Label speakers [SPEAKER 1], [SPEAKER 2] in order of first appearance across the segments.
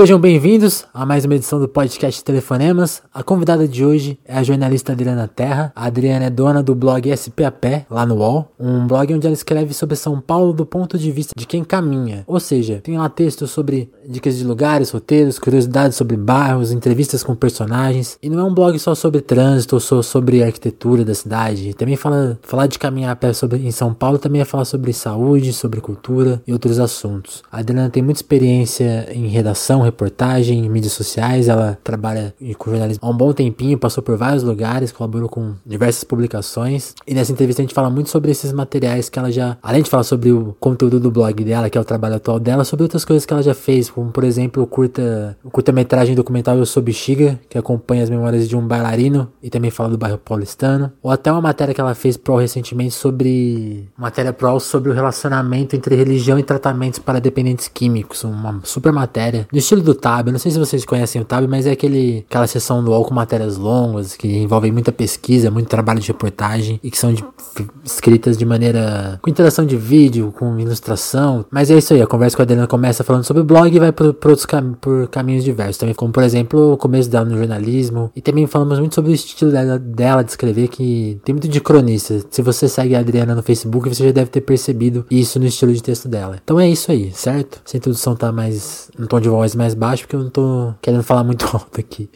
[SPEAKER 1] Sejam bem-vindos a mais uma edição do podcast Telefonemas. A convidada de hoje é a jornalista Adriana Terra. A Adriana é dona do blog SPAP, lá no UOL, um blog onde ela escreve sobre São Paulo do ponto de vista de quem caminha. Ou seja, tem lá textos sobre dicas de lugares, roteiros, curiosidades sobre bairros, entrevistas com personagens. E não é um blog só sobre trânsito ou só sobre arquitetura da cidade. Também fala falar de caminhar a pé sobre, em São Paulo também é falar sobre saúde, sobre cultura e outros assuntos. A Adriana tem muita experiência em redação reportagem, mídias sociais. Ela trabalha com jornalismo há um bom tempinho, passou por vários lugares, colaborou com diversas publicações. E nessa entrevista a gente fala muito sobre esses materiais que ela já, além de falar sobre o conteúdo do blog dela, que é o trabalho atual dela, sobre outras coisas que ela já fez, como por exemplo o curta, o curta-metragem documental Eu Sou Bexiga, que acompanha as memórias de um bailarino e também fala do bairro paulistano, ou até uma matéria que ela fez pro recentemente sobre matéria pro sobre o relacionamento entre religião e tratamentos para dependentes químicos, uma super matéria no estilo do Tab. não sei se vocês conhecem o Tab, mas é aquele, aquela sessão do UOL com matérias longas, que envolvem muita pesquisa, muito trabalho de reportagem e que são de, escritas de maneira. com interação de vídeo, com ilustração. Mas é isso aí, a conversa com a Adriana começa falando sobre o blog e vai por, por outros cam por caminhos diversos. Também, como por exemplo, o começo dela no jornalismo. E também falamos muito sobre o estilo dela, dela de escrever, que tem muito de cronista. Se você segue a Adriana no Facebook, você já deve ter percebido isso no estilo de texto dela. Então é isso aí, certo? Essa introdução tá mais. um tom de voz mais baixo porque eu não tô querendo falar muito alto aqui.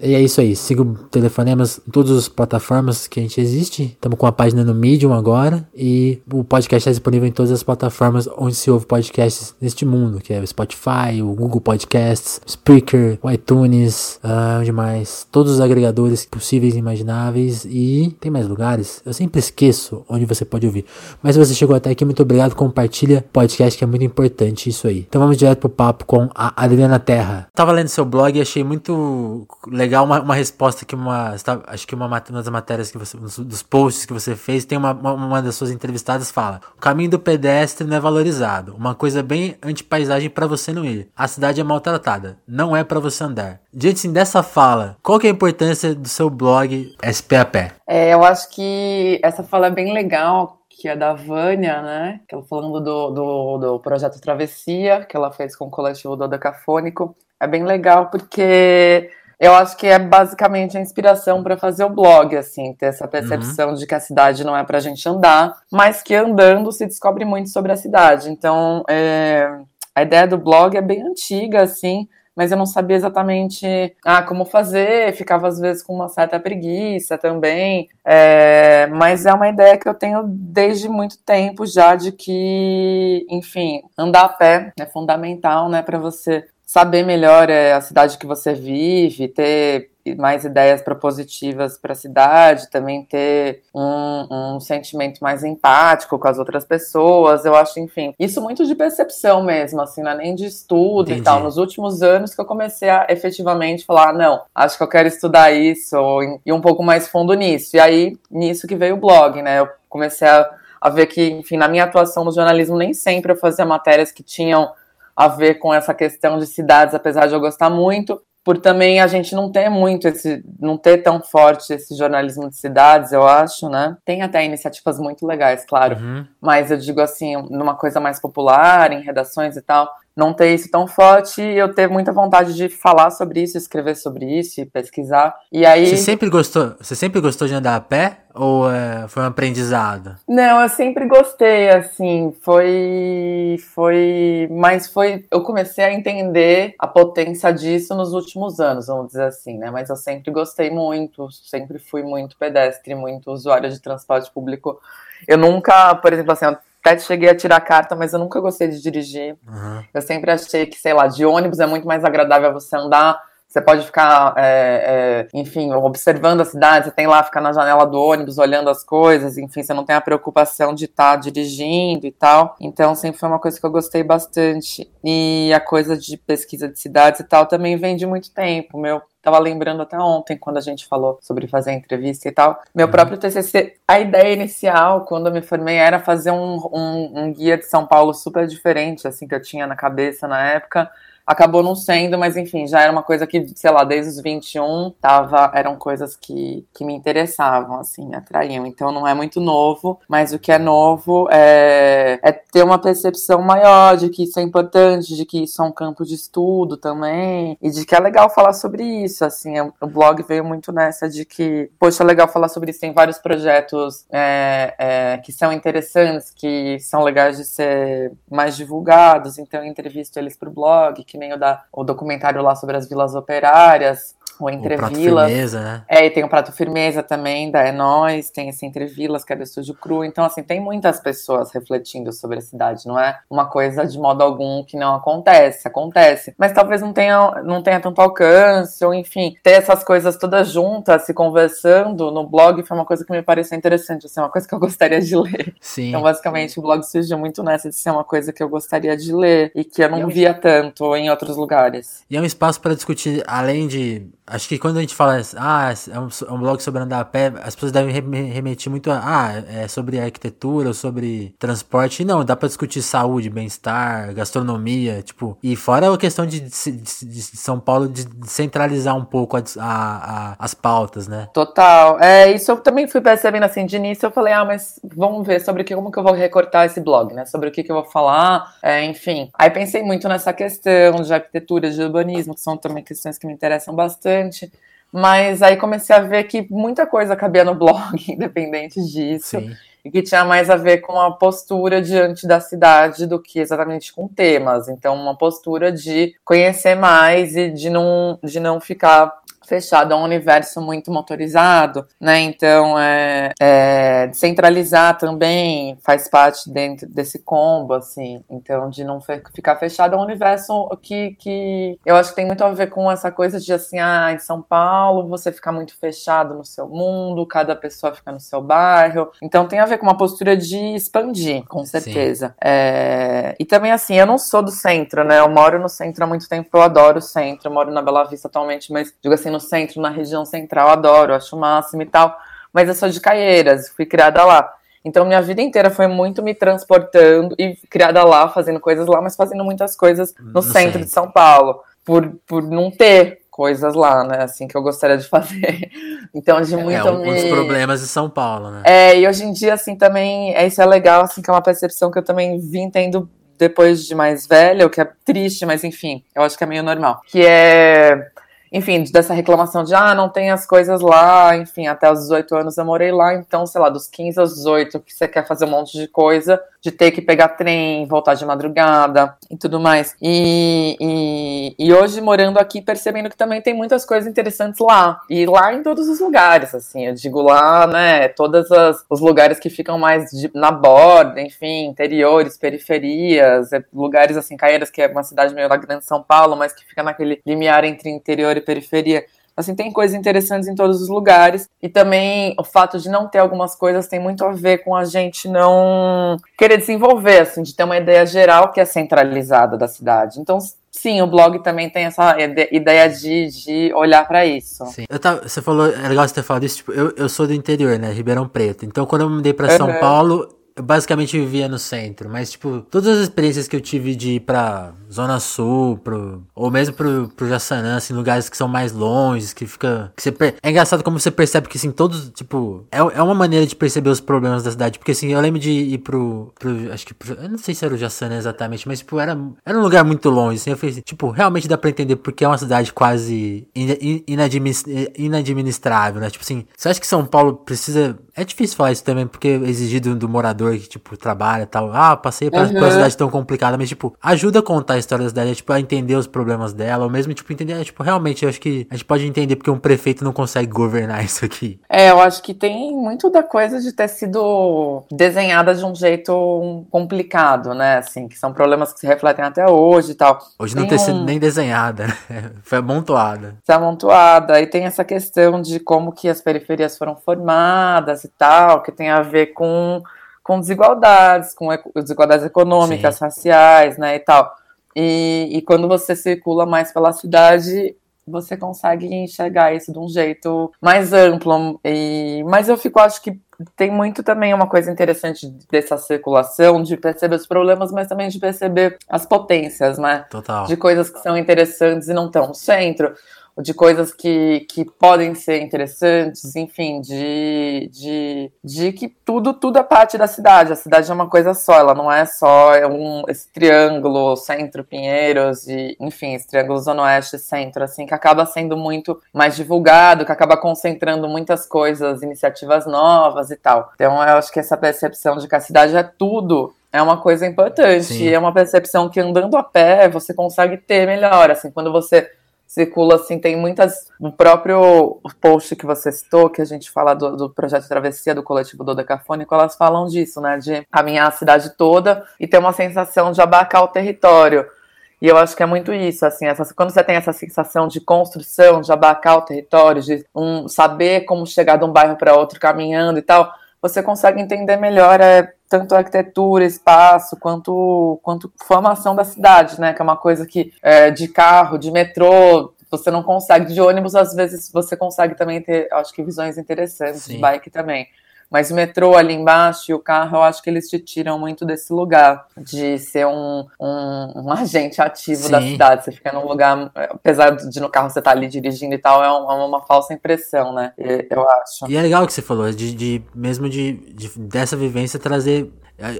[SPEAKER 1] E é isso aí. Siga o Telefonemas em todas as plataformas que a gente existe. Estamos com a página no Medium agora. E o podcast é disponível em todas as plataformas onde se ouve podcasts neste mundo, que é o Spotify, o Google Podcasts, Spreaker, o iTunes, uh, onde mais? Todos os agregadores possíveis e imagináveis. E tem mais lugares. Eu sempre esqueço onde você pode ouvir. Mas se você chegou até aqui, muito obrigado. Compartilha podcast que é muito importante isso aí. Então vamos direto pro papo com a Adriana na Terra. Tava lendo seu blog e achei muito legal uma, uma resposta que uma. Acho que uma, uma das matérias que você. dos posts que você fez, tem uma, uma, uma das suas entrevistadas fala: O caminho do pedestre não é valorizado. Uma coisa bem anti-paisagem para você não ir. A cidade é maltratada. Não é para você andar. Diante assim, dessa fala, qual que é a importância do seu blog SPAP?
[SPEAKER 2] É, eu acho que essa fala é bem legal que é da Vânia, né? Ela falando do, do, do projeto Travessia, que ela fez com o coletivo Dodecafônico. É bem legal porque eu acho que é basicamente a inspiração para fazer o blog, assim, ter essa percepção uhum. de que a cidade não é para a gente andar, mas que andando se descobre muito sobre a cidade. Então, é, a ideia do blog é bem antiga, assim, mas eu não sabia exatamente ah, como fazer, ficava às vezes com uma certa preguiça também. É, mas é uma ideia que eu tenho desde muito tempo já de que, enfim, andar a pé é fundamental, né, para você saber melhor é, a cidade que você vive, ter mais ideias propositivas para a cidade, também ter um, um, sentimento mais empático com as outras pessoas. Eu acho, enfim, isso muito de percepção mesmo, assim, não é nem de estudo Entendi. e tal. Nos últimos anos que eu comecei a efetivamente falar, ah, não, acho que eu quero estudar isso e um pouco mais fundo nisso. E aí, nisso que veio o blog, né? Eu comecei a, a ver que, enfim, na minha atuação no jornalismo, nem sempre eu fazia matérias que tinham a ver com essa questão de cidades, apesar de eu gostar muito, por também a gente não ter muito esse, não ter tão forte esse jornalismo de cidades, eu acho, né? Tem até iniciativas muito legais, claro, uhum. mas eu digo assim, numa coisa mais popular, em redações e tal, não ter isso tão forte e eu ter muita vontade de falar sobre isso, escrever sobre isso e pesquisar. E aí
[SPEAKER 1] Você sempre gostou, você sempre gostou de andar a pé ou é, foi um aprendizado?
[SPEAKER 2] Não, eu sempre gostei, assim, foi foi, mas foi eu comecei a entender a potência disso nos últimos anos, vamos dizer assim, né? Mas eu sempre gostei muito, sempre fui muito pedestre, muito usuária de transporte público. Eu nunca, por exemplo, assim, até cheguei a tirar carta, mas eu nunca gostei de dirigir. Uhum. Eu sempre achei que, sei lá, de ônibus é muito mais agradável você andar. Você pode ficar, é, é, enfim, observando a cidade, você tem lá, ficar na janela do ônibus, olhando as coisas, enfim, você não tem a preocupação de estar tá dirigindo e tal. Então, sempre foi uma coisa que eu gostei bastante. E a coisa de pesquisa de cidades e tal também vem de muito tempo. Meu Tava lembrando até ontem, quando a gente falou sobre fazer a entrevista e tal. Meu uhum. próprio TCC, a ideia inicial, quando eu me formei, era fazer um, um, um guia de São Paulo super diferente, assim, que eu tinha na cabeça na época acabou não sendo, mas enfim, já era uma coisa que, sei lá, desde os 21 tava, eram coisas que, que me interessavam, assim, me atraíam. Então não é muito novo, mas o que é novo é, é ter uma percepção maior de que isso é importante, de que isso é um campo de estudo também, e de que é legal falar sobre isso, assim, o blog veio muito nessa de que, poxa, é legal falar sobre isso, tem vários projetos é, é, que são interessantes, que são legais de ser mais divulgados, então eu entrevisto eles pro blog, que o, da, o documentário lá sobre as vilas operárias, o Entre o Vilas. Firmeza, né? É, e tem o Prato Firmeza também, da É Nós, tem esse Entre Vilas, que é do Estúdio Cru. Então, assim, tem muitas pessoas refletindo sobre a cidade, não é uma coisa de modo algum que não acontece, acontece. Mas talvez não tenha, não tenha tanto alcance, ou enfim, ter essas coisas todas juntas, se conversando no blog foi uma coisa que me pareceu interessante, assim, uma coisa que eu gostaria de ler.
[SPEAKER 1] Sim.
[SPEAKER 2] Então, basicamente, o blog surgiu muito nessa de ser uma coisa que eu gostaria de ler e que eu não é via tanto em outros lugares.
[SPEAKER 1] E é um espaço para discutir, além de Acho que quando a gente fala, ah, é um, é um blog sobre andar a pé, as pessoas devem remeter muito a, ah, é sobre arquitetura, sobre transporte. Não, dá para discutir saúde, bem-estar, gastronomia, tipo. E fora a questão de, de, de São Paulo de centralizar um pouco a, a, as pautas, né?
[SPEAKER 2] Total. É, isso eu também fui percebendo assim, de início eu falei, ah, mas vamos ver sobre que, como que eu vou recortar esse blog, né? Sobre o que, que eu vou falar, é, enfim. Aí pensei muito nessa questão de arquitetura, de urbanismo, que são também questões que me interessam bastante bastante. Mas aí comecei a ver que muita coisa cabia no blog, independente disso. Sim. E que tinha mais a ver com a postura diante da cidade do que exatamente com temas. Então, uma postura de conhecer mais e de não, de não ficar fechado a um universo muito motorizado, né? Então, é, é, centralizar também faz parte dentro desse combo, assim. Então, de não ficar fechado a um universo que, que eu acho que tem muito a ver com essa coisa de, assim, ah, em São Paulo você fica muito fechado no seu mundo, cada pessoa fica no seu bairro. Então, tem a ver com uma postura de expandir, com certeza. É, e também, assim, eu não sou do centro, né? Eu moro no centro há muito tempo, eu adoro o centro, eu moro na Bela Vista atualmente, mas, digo assim, no centro, na região central, adoro, acho o máximo e tal. Mas eu sou de Caieiras, fui criada lá. Então, minha vida inteira foi muito me transportando e criada lá, fazendo coisas lá, mas fazendo muitas coisas no, no centro, centro de São Paulo, por, por não ter coisas lá, né? Assim que eu gostaria de fazer. Então, de muito. É,
[SPEAKER 1] um me... dos problemas de São Paulo, né?
[SPEAKER 2] É, e hoje em dia, assim, também, é, isso é legal, assim, que é uma percepção que eu também vim tendo depois de mais velha, o que é triste, mas enfim, eu acho que é meio normal. Que é enfim, dessa reclamação de, ah, não tem as coisas lá, enfim, até os 18 anos eu morei lá, então, sei lá, dos 15 aos 18, que você quer fazer um monte de coisa, de ter que pegar trem, voltar de madrugada e tudo mais. E, e, e, hoje, morando aqui, percebendo que também tem muitas coisas interessantes lá. E lá em todos os lugares, assim, eu digo lá, né, todos os lugares que ficam mais de, na borda, enfim, interiores, periferias, é, lugares assim, Caieiras, que é uma cidade meio da grande São Paulo, mas que fica naquele limiar entre interior e periferia. Assim, tem coisas interessantes em todos os lugares. E também o fato de não ter algumas coisas tem muito a ver com a gente não querer desenvolver, assim, de ter uma ideia geral que é centralizada da cidade. Então, Sim, o blog também tem essa ideia de, de olhar para isso.
[SPEAKER 1] Sim. Eu tava, você falou, é legal você ter falado isso, tipo, eu, eu sou do interior, né, Ribeirão Preto. Então, quando eu me mudei para uhum. São Paulo, eu basicamente vivia no centro, mas, tipo, todas as experiências que eu tive de ir pra Zona Sul, pro, ou mesmo pro, pro Jaçanã, assim, lugares que são mais longe, que fica. Que você. É engraçado como você percebe que, assim, todos, tipo, é, é uma maneira de perceber os problemas da cidade, porque, assim, eu lembro de ir pro. pro acho que. Pro, eu não sei se era o Jaçanã exatamente, mas, tipo, era, era um lugar muito longe, assim, eu falei, tipo, realmente dá pra entender porque é uma cidade quase inadministrável, né? Tipo assim, você acha que São Paulo precisa. É difícil falar isso também, porque exigido do morador que, tipo, trabalha e tal. Ah, passei pra, uhum. pra cidade tão complicada, mas, tipo, ajuda a contar a história da cidade, é, tipo, a entender os problemas dela, ou mesmo, tipo, entender, é, tipo, realmente, eu acho que a gente pode entender porque um prefeito não consegue governar isso aqui.
[SPEAKER 2] É, eu acho que tem muito da coisa de ter sido desenhada de um jeito complicado, né, assim, que são problemas que se refletem até hoje e tal.
[SPEAKER 1] Hoje tem não ter um... sido nem desenhada, né? foi amontoada.
[SPEAKER 2] Foi amontoada, e tem essa questão de como que as periferias foram formadas tal, que tem a ver com com desigualdades, com desigualdades econômicas, Sim. raciais, né, e tal. E, e, quando você circula mais pela cidade, você consegue enxergar isso de um jeito mais amplo. E, mas eu fico, acho que tem muito também uma coisa interessante dessa circulação, de perceber os problemas, mas também de perceber as potências, né?
[SPEAKER 1] Total.
[SPEAKER 2] De coisas que são interessantes e não estão no centro de coisas que, que podem ser interessantes, enfim, de, de, de que tudo, tudo é parte da cidade. A cidade é uma coisa só, ela não é só um, esse triângulo centro Pinheiros e, enfim, esse triângulo zona oeste centro, assim, que acaba sendo muito mais divulgado, que acaba concentrando muitas coisas, iniciativas novas e tal. Então, eu acho que essa percepção de que a cidade é tudo é uma coisa importante. Sim. É uma percepção que andando a pé você consegue ter melhor. Assim, quando você circula assim, tem muitas. No próprio post que você citou, que a gente fala do, do projeto Travessia do coletivo Dodecafônico, elas falam disso, né? De caminhar a cidade toda e ter uma sensação de abarcar o território. E eu acho que é muito isso, assim, essa, quando você tem essa sensação de construção, de abarcar o território, de um, saber como chegar de um bairro para outro caminhando e tal, você consegue entender melhor é, tanto arquitetura, espaço, quanto, quanto formação da cidade, né? Que é uma coisa que é, de carro, de metrô, você não consegue, de ônibus, às vezes você consegue também ter, acho que, visões interessantes, Sim. de bike também. Mas o metrô ali embaixo e o carro, eu acho que eles te tiram muito desse lugar de ser um, um, um agente ativo Sim. da cidade. Você fica num lugar, apesar de no carro você estar tá ali dirigindo e tal, é, um, é uma falsa impressão, né? Eu acho.
[SPEAKER 1] E é legal o que você falou, de, de mesmo de, de dessa vivência trazer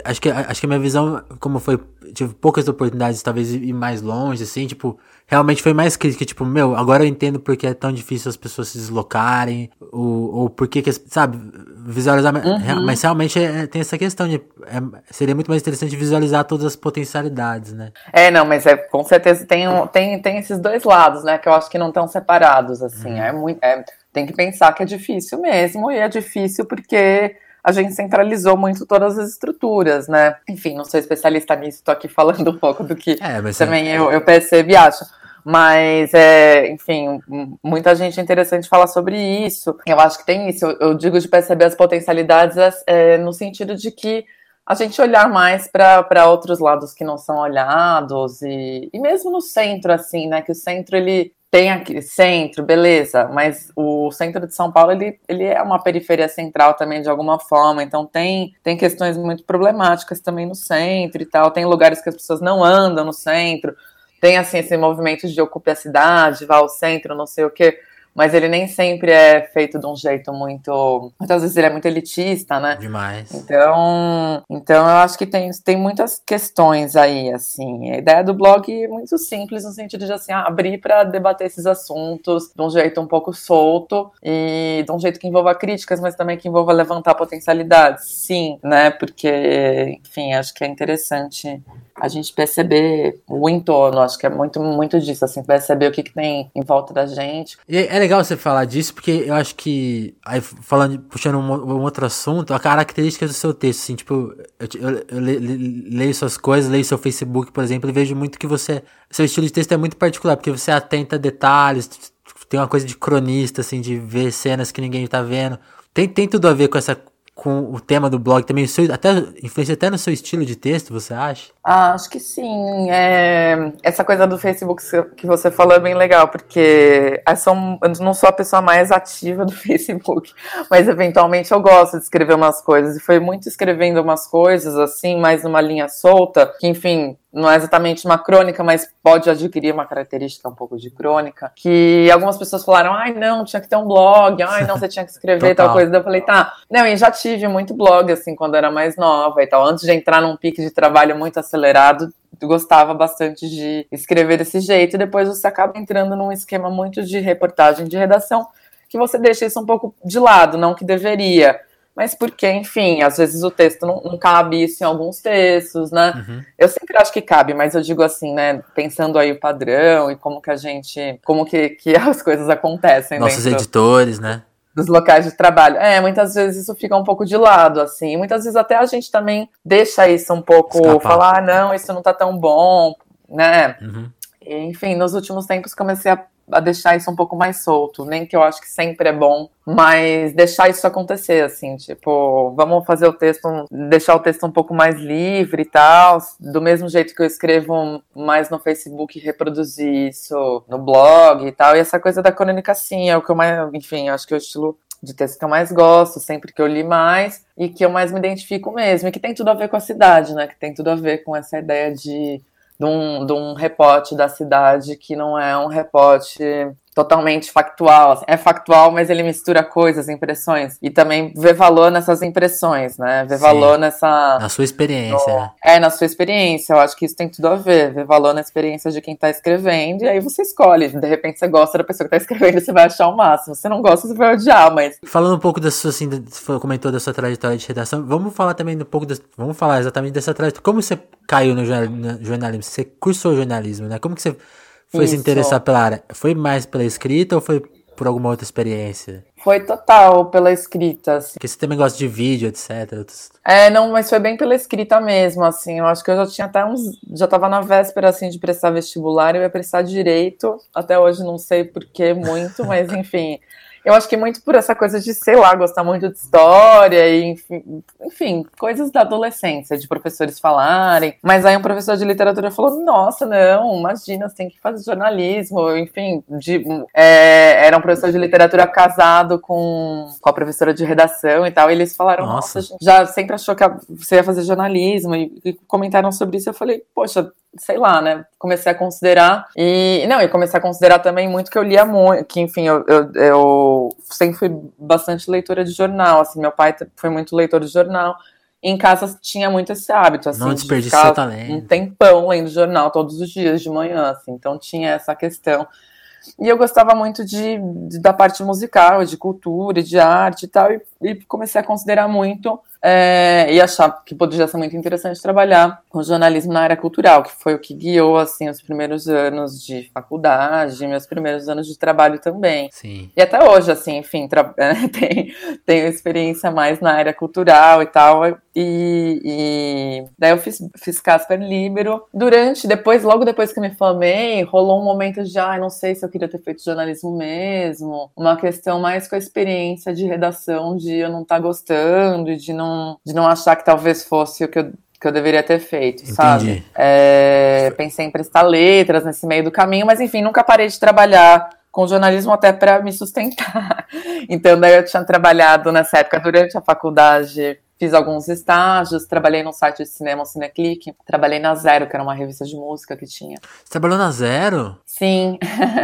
[SPEAKER 1] Acho que, acho que a minha visão, como foi, tive poucas oportunidades, talvez ir mais longe, assim, tipo, realmente foi mais crítica, tipo, meu, agora eu entendo porque é tão difícil as pessoas se deslocarem, ou, ou por que, sabe, visualizar, uhum. mas realmente é, tem essa questão de, é, seria muito mais interessante visualizar todas as potencialidades, né?
[SPEAKER 2] É, não, mas é, com certeza tem, um, tem, tem esses dois lados, né, que eu acho que não estão separados, assim, uhum. é muito, é, tem que pensar que é difícil mesmo, e é difícil porque a gente centralizou muito todas as estruturas, né? Enfim, não sou especialista nisso, tô aqui falando um pouco do que é, também é... eu, eu percebo e acho. Mas, é, enfim, muita gente é interessante falar sobre isso. Eu acho que tem isso. Eu, eu digo de perceber as potencialidades é, no sentido de que a gente olhar mais para outros lados que não são olhados e, e mesmo no centro, assim, né? Que o centro ele tem aqui centro, beleza, mas o centro de São Paulo ele, ele é uma periferia central também de alguma forma, então tem, tem questões muito problemáticas também no centro e tal, tem lugares que as pessoas não andam no centro, tem assim esse movimento de ocupe a cidade, vá ao centro, não sei o quê mas ele nem sempre é feito de um jeito muito. Muitas vezes ele é muito elitista, né?
[SPEAKER 1] Demais.
[SPEAKER 2] Então, então eu acho que tem, tem muitas questões aí, assim. A ideia do blog é muito simples, no sentido de assim, abrir para debater esses assuntos de um jeito um pouco solto e de um jeito que envolva críticas, mas também que envolva levantar potencialidades. Sim, né? Porque, enfim, acho que é interessante a gente perceber o entorno, acho que é muito, muito disso, assim, perceber o que, que tem em volta da gente.
[SPEAKER 1] E é legal você falar disso, porque eu acho que, aí falando, puxando um, um outro assunto, a característica do seu texto, assim, tipo, eu, eu, eu leio suas coisas, leio seu Facebook, por exemplo, e vejo muito que você, seu estilo de texto é muito particular, porque você atenta a detalhes, tem uma coisa de cronista, assim, de ver cenas que ninguém tá vendo. Tem, tem tudo a ver com essa com o tema do blog também, seu, até influencia até no seu estilo de texto, você acha?
[SPEAKER 2] Ah, acho que sim. É, essa coisa do Facebook que você falou é bem legal, porque eu, sou, eu não sou a pessoa mais ativa do Facebook, mas eventualmente eu gosto de escrever umas coisas. E foi muito escrevendo umas coisas, assim, mais numa linha solta, que, enfim, não é exatamente uma crônica, mas pode adquirir uma característica um pouco de crônica, que algumas pessoas falaram, ai não, tinha que ter um blog, ai não, você tinha que escrever tal coisa. Eu falei, tá, não, e já tive muito blog, assim, quando era mais nova e tal, antes de entrar num pique de trabalho muito acelerado, gostava bastante de escrever desse jeito, e depois você acaba entrando num esquema muito de reportagem, de redação, que você deixa isso um pouco de lado, não que deveria mas porque, enfim, às vezes o texto não, não cabe isso em alguns textos, né? Uhum. Eu sempre acho que cabe, mas eu digo assim, né? Pensando aí o padrão e como que a gente, como que, que as coisas acontecem.
[SPEAKER 1] Nossos editores, né?
[SPEAKER 2] Dos locais de trabalho. É, muitas vezes isso fica um pouco de lado, assim. Muitas vezes até a gente também deixa isso um pouco, Escapar. falar, ah, não, isso não tá tão bom, né? Uhum. Enfim, nos últimos tempos comecei a a deixar isso um pouco mais solto. Nem que eu acho que sempre é bom, mas deixar isso acontecer, assim, tipo, vamos fazer o texto, deixar o texto um pouco mais livre e tal. Do mesmo jeito que eu escrevo mais no Facebook, reproduzir isso no blog e tal. E essa coisa da crônica, sim, é o que eu mais. Enfim, acho que é o estilo de texto que eu mais gosto, sempre que eu li mais, e que eu mais me identifico mesmo, e que tem tudo a ver com a cidade, né? Que tem tudo a ver com essa ideia de de um, de um reporte da cidade que não é um reporte totalmente factual. Assim. É factual, mas ele mistura coisas, impressões. E também vê valor nessas impressões, né? Vê Sim. valor nessa.
[SPEAKER 1] Na sua experiência. No...
[SPEAKER 2] É, na sua experiência. Eu acho que isso tem tudo a ver. Vê valor na experiência de quem tá escrevendo. E aí você escolhe. De repente você gosta da pessoa que tá escrevendo, você vai achar o máximo. Se não gosta, você vai odiar, mas.
[SPEAKER 1] Falando um pouco da sua, assim, você comentou da sua trajetória de redação, vamos falar também um pouco. Das... Vamos falar exatamente dessa trajetória. Como você caiu no jornalismo? Você cursou jornalismo, né? Como que você foi Isso. se interessar pela área? Foi mais pela escrita ou foi por alguma outra experiência?
[SPEAKER 2] Foi total pela escrita. Assim.
[SPEAKER 1] Porque você também gosta de vídeo, etc.
[SPEAKER 2] É, não, mas foi bem pela escrita mesmo, assim. Eu acho que eu já tinha até uns. Já tava na véspera, assim, de prestar vestibular. Eu ia prestar direito. Até hoje não sei por que muito, mas enfim. Eu acho que muito por essa coisa de, sei lá, gostar muito de história e, enfim, enfim, coisas da adolescência, de professores falarem. Mas aí um professor de literatura falou: Nossa, não, imagina, você tem que fazer jornalismo. Enfim, de, é, era um professor de literatura casado com, com a professora de redação e tal. E eles falaram: Nossa, Nossa já sempre achou que você ia fazer jornalismo. E, e comentaram sobre isso. Eu falei: Poxa, sei lá, né? Comecei a considerar. E, não, e comecei a considerar também muito que eu lia muito, que, enfim, eu, eu, eu sempre fui bastante leitora de jornal, assim, meu pai foi muito leitor de jornal. em casa tinha muito esse hábito, assim,
[SPEAKER 1] não de seu talento.
[SPEAKER 2] um tempão lendo jornal todos os dias de manhã, assim, então tinha essa questão. E eu gostava muito de, de da parte musical, de cultura, de arte e tal, e, e comecei a considerar muito é, e achar que poderia ser muito interessante trabalhar com jornalismo na área cultural, que foi o que guiou assim os primeiros anos de faculdade, meus primeiros anos de trabalho também.
[SPEAKER 1] Sim.
[SPEAKER 2] E até hoje, assim, enfim, tem, tenho experiência mais na área cultural e tal. E, e daí eu fiz, fiz Casper Libero. Durante, depois, logo depois que me formei, rolou um momento de, ah, não sei se eu queria ter feito jornalismo mesmo. Uma questão mais com a experiência de redação, de eu não estar tá gostando, de não não, de não achar que talvez fosse o que eu, que eu deveria ter feito, Entendi. sabe? É, pensei em prestar letras nesse meio do caminho, mas enfim, nunca parei de trabalhar com jornalismo até para me sustentar. Então, daí eu tinha trabalhado nessa época durante a faculdade Fiz alguns estágios, trabalhei no site de cinema, o Cineclick. Trabalhei na Zero, que era uma revista de música que tinha.
[SPEAKER 1] Você trabalhou na Zero?
[SPEAKER 2] Sim.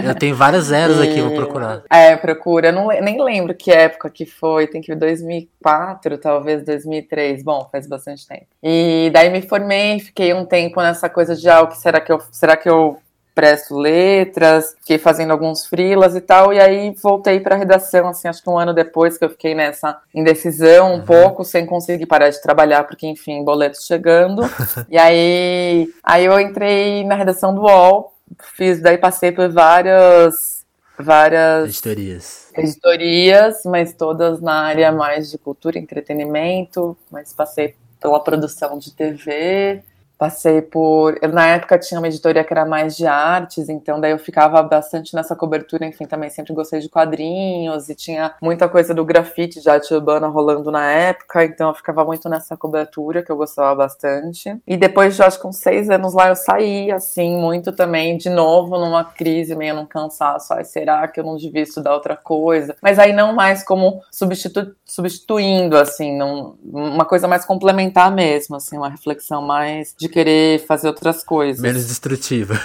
[SPEAKER 1] Eu tenho várias zeros e... aqui, vou procurar.
[SPEAKER 2] É, procura. Eu não, nem lembro que época que foi. Tem que ver 2004, talvez 2003. Bom, faz bastante tempo. E daí me formei, fiquei um tempo nessa coisa de, ah, o que será que eu, será que eu presto letras, fiquei fazendo alguns frilas e tal, e aí voltei para redação, assim, acho que um ano depois que eu fiquei nessa indecisão um uhum. pouco, sem conseguir parar de trabalhar, porque, enfim, boletos chegando. e aí, aí eu entrei na redação do UOL, fiz, daí passei por várias várias
[SPEAKER 1] editorias.
[SPEAKER 2] Editorias, mas todas na área mais de cultura e entretenimento, mas passei pela produção de TV, Passei por. Na época tinha uma editoria que era mais de artes, então daí eu ficava bastante nessa cobertura. Enfim, também sempre gostei de quadrinhos e tinha muita coisa do grafite de arte urbana rolando na época, então eu ficava muito nessa cobertura que eu gostava bastante. E depois de acho que uns seis anos lá eu saí, assim, muito também, de novo, numa crise, meio num cansaço. Ai, será que eu não devia estudar outra coisa? Mas aí não mais como substitu... substituindo, assim, não... uma coisa mais complementar mesmo, assim, uma reflexão mais de querer fazer outras coisas.
[SPEAKER 1] Menos destrutiva.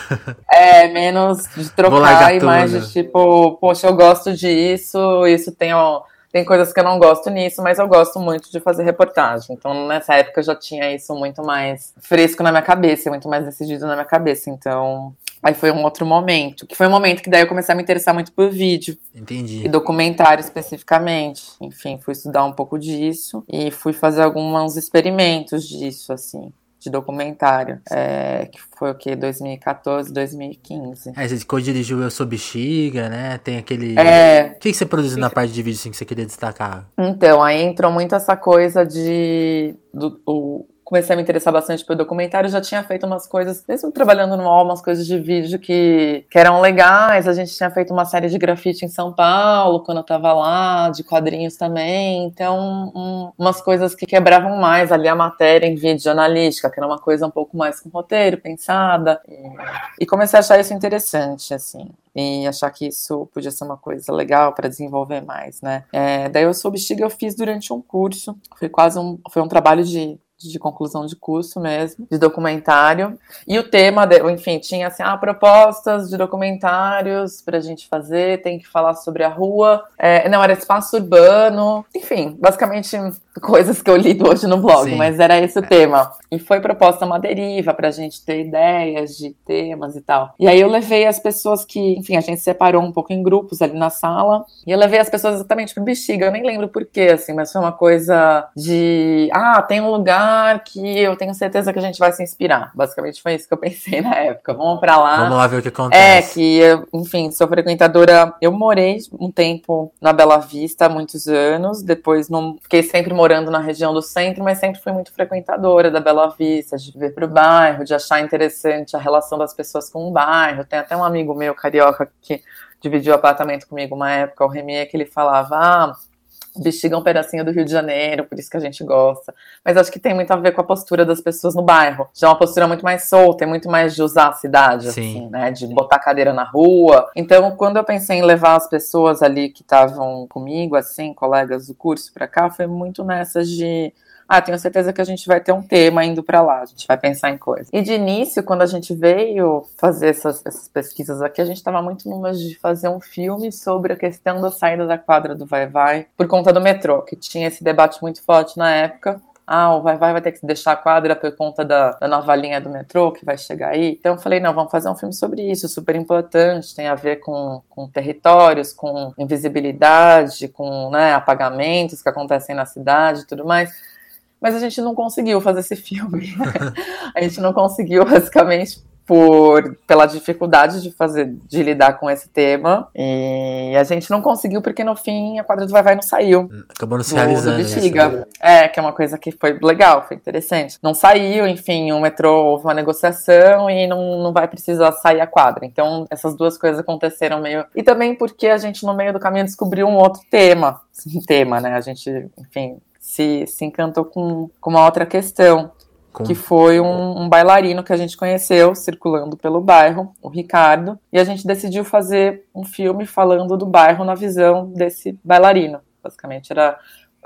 [SPEAKER 2] É, menos de trocar e mais de tipo, poxa, eu gosto disso, isso tem, ó, tem coisas que eu não gosto nisso, mas eu gosto muito de fazer reportagem. Então, nessa época eu já tinha isso muito mais fresco na minha cabeça, muito mais decidido na minha cabeça. Então, Aí foi um outro momento, que foi um momento que daí eu comecei a me interessar muito por vídeo.
[SPEAKER 1] Entendi.
[SPEAKER 2] E documentário especificamente. Enfim, fui estudar um pouco disso e fui fazer alguns experimentos disso, assim de documentário, é, que foi o que? 2014, 2015. É,
[SPEAKER 1] você co-dirigiu Eu Sou Bexiga, né? Tem aquele.
[SPEAKER 2] É.
[SPEAKER 1] O que, que você produziu na parte de vídeo assim, que você queria destacar?
[SPEAKER 2] Então, aí entrou muito essa coisa de. Do, o, comecei a me interessar bastante por documentário, já tinha feito umas coisas, mesmo trabalhando no UOL, umas coisas de vídeo que, que eram legais. A gente tinha feito uma série de grafite em São Paulo, quando eu tava lá, de quadrinhos também. Então, um, umas coisas que quebravam mais ali a matéria em vídeo jornalística, que era uma coisa um pouco mais com roteiro, pensada. E, e comecei a achar isso interessante, assim e achar que isso podia ser uma coisa legal para desenvolver mais, né? É, daí eu sou bexiga, eu fiz durante um curso, foi quase um, foi um trabalho de de conclusão de curso mesmo, de documentário. E o tema, de, enfim, tinha assim, ah, propostas de documentários pra gente fazer, tem que falar sobre a rua. É, não, era espaço urbano, enfim, basicamente coisas que eu li hoje no blog, Sim. mas era esse o tema. E foi proposta uma deriva pra gente ter ideias de temas e tal. E aí eu levei as pessoas que, enfim, a gente separou um pouco em grupos ali na sala, e eu levei as pessoas exatamente pro bexiga, eu nem lembro porquê, assim, mas foi uma coisa de, ah, tem um lugar lugar que eu tenho certeza que a gente vai se inspirar. Basicamente foi isso que eu pensei na época. Vamos para lá.
[SPEAKER 1] Vamos lá ver o que acontece.
[SPEAKER 2] É, que, enfim, sou frequentadora. Eu morei um tempo na Bela Vista, há muitos anos. Depois não fiquei sempre morando na região do centro, mas sempre fui muito frequentadora da Bela Vista, de ver pro bairro, de achar interessante a relação das pessoas com o bairro. Tem até um amigo meu, carioca, que dividiu apartamento comigo uma época, o Remier, que ele falava: ah, Bexiga é um pedacinho do Rio de Janeiro, por isso que a gente gosta. Mas acho que tem muito a ver com a postura das pessoas no bairro. Já é uma postura muito mais solta, é muito mais de usar a cidade, Sim. assim, né? De botar cadeira na rua. Então, quando eu pensei em levar as pessoas ali que estavam comigo, assim, colegas do curso para cá, foi muito nessas de ah, tenho certeza que a gente vai ter um tema indo para lá, a gente vai pensar em coisas. E de início, quando a gente veio fazer essas, essas pesquisas aqui, a gente estava muito numa de fazer um filme sobre a questão da saída da quadra do Vai Vai por conta do metrô, que tinha esse debate muito forte na época ah, o Vai Vai vai ter que deixar a quadra por conta da, da, nova linha do metrô que vai chegar aí. Então eu falei, não, vamos fazer um filme sobre isso, super importante, tem a ver com, com territórios, com invisibilidade, com né, apagamentos que acontecem na cidade e tudo mais mas a gente não conseguiu fazer esse filme. a gente não conseguiu, basicamente, por pela dificuldade de fazer de lidar com esse tema. E a gente não conseguiu porque no fim a quadra do vai vai não saiu.
[SPEAKER 1] Acabou não se realizando do
[SPEAKER 2] Bexiga. é que é uma coisa que foi legal foi interessante. Não saiu enfim o metrô houve uma negociação e não, não vai precisar sair a quadra. Então essas duas coisas aconteceram meio e também porque a gente no meio do caminho descobriu um outro tema um tema né? A gente enfim se, se encantou com, com uma outra questão, com... que foi um, um, bailarino que a gente conheceu circulando pelo bairro, o Ricardo, e a gente decidiu fazer um filme falando do bairro na visão desse bailarino. Basicamente era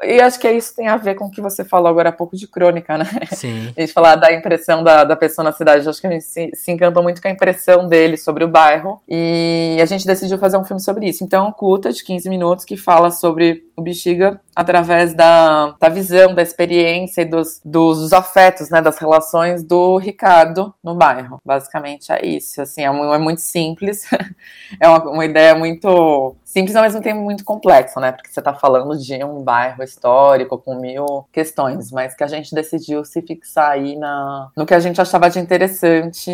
[SPEAKER 2] e acho que isso tem a ver com o que você falou agora há pouco de crônica, né?
[SPEAKER 1] Sim.
[SPEAKER 2] A gente falar da impressão da, da pessoa na cidade. Acho que a gente se, se encantou muito com a impressão dele sobre o bairro. E a gente decidiu fazer um filme sobre isso. Então, curta de 15 minutos que fala sobre o Bexiga através da, da visão, da experiência e dos, dos afetos, né? Das relações do Ricardo no bairro. Basicamente é isso. Assim, é, é muito simples. é uma, uma ideia muito simples, ao mesmo tempo muito complexo, né? Porque você está falando de um bairro histórico com mil questões, mas que a gente decidiu se fixar aí na, no que a gente achava de interessante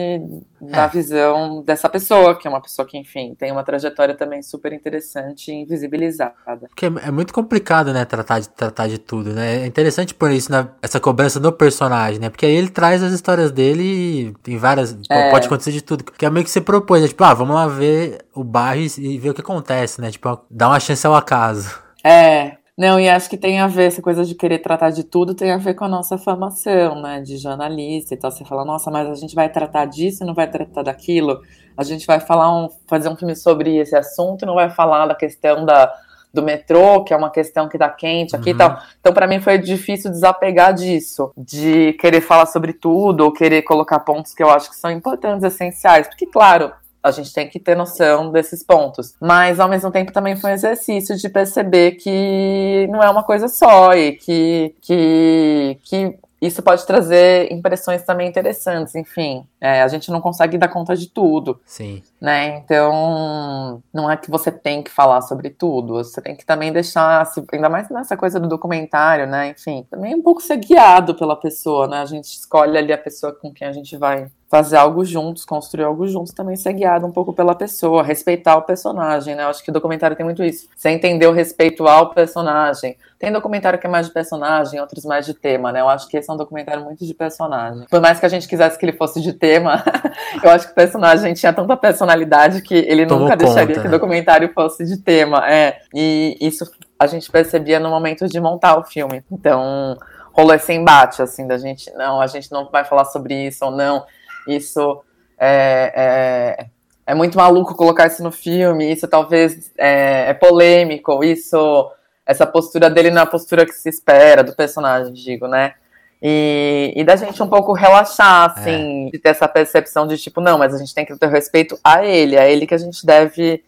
[SPEAKER 2] da é. visão dessa pessoa, que é uma pessoa que, enfim, tem uma trajetória também super interessante e invisibilizada.
[SPEAKER 1] Porque é, é muito complicado, né, tratar de, tratar de tudo, né? É interessante por isso, né, essa cobrança do personagem, né? Porque aí ele traz as histórias dele e tem várias. É. Pode acontecer de tudo. Que é meio que você propôs, né? Tipo, ah, vamos lá ver o bairro e, e ver o que acontece, né? Tipo, dá uma chance ao acaso.
[SPEAKER 2] É. Não, e acho que tem a ver, essa coisa de querer tratar de tudo tem a ver com a nossa formação, né? De jornalista e tal. Você fala, nossa, mas a gente vai tratar disso, não vai tratar daquilo. A gente vai falar um, fazer um filme sobre esse assunto, não vai falar da questão da, do metrô, que é uma questão que tá quente aqui uhum. e tal. Então, para mim, foi difícil desapegar disso, de querer falar sobre tudo, ou querer colocar pontos que eu acho que são importantes, essenciais. Porque, claro, a gente tem que ter noção desses pontos. Mas, ao mesmo tempo, também foi um exercício de perceber que não é uma coisa só e que, que, que isso pode trazer impressões também interessantes, enfim. É, a gente não consegue dar conta de tudo.
[SPEAKER 1] Sim.
[SPEAKER 2] Né? Então, não é que você tem que falar sobre tudo, você tem que também deixar, ainda mais nessa coisa do documentário, né? Enfim, também um pouco ser guiado pela pessoa, né? A gente escolhe ali a pessoa com quem a gente vai fazer algo juntos, construir algo juntos, também ser guiado um pouco pela pessoa, respeitar o personagem, né? Eu acho que o documentário tem muito isso. Você entender o respeito ao personagem. Tem documentário que é mais de personagem, outros mais de tema, né? Eu acho que esse é um documentário muito de personagem. Por mais que a gente quisesse que ele fosse de tema, eu acho que o personagem tinha tanta personalidade que ele Tomou nunca deixaria conta, que o documentário fosse de tema. É. E isso a gente percebia no momento de montar o filme. Então, rolou esse embate, assim, da gente, não, a gente não vai falar sobre isso ou não. Isso é, é, é muito maluco colocar isso no filme, isso talvez é, é, polêmico, isso, essa postura dele não é a postura que se espera do personagem, digo, né? E, e da gente um pouco relaxar, assim, é. de ter essa percepção de tipo, não, mas a gente tem que ter respeito a ele, a ele que a gente deve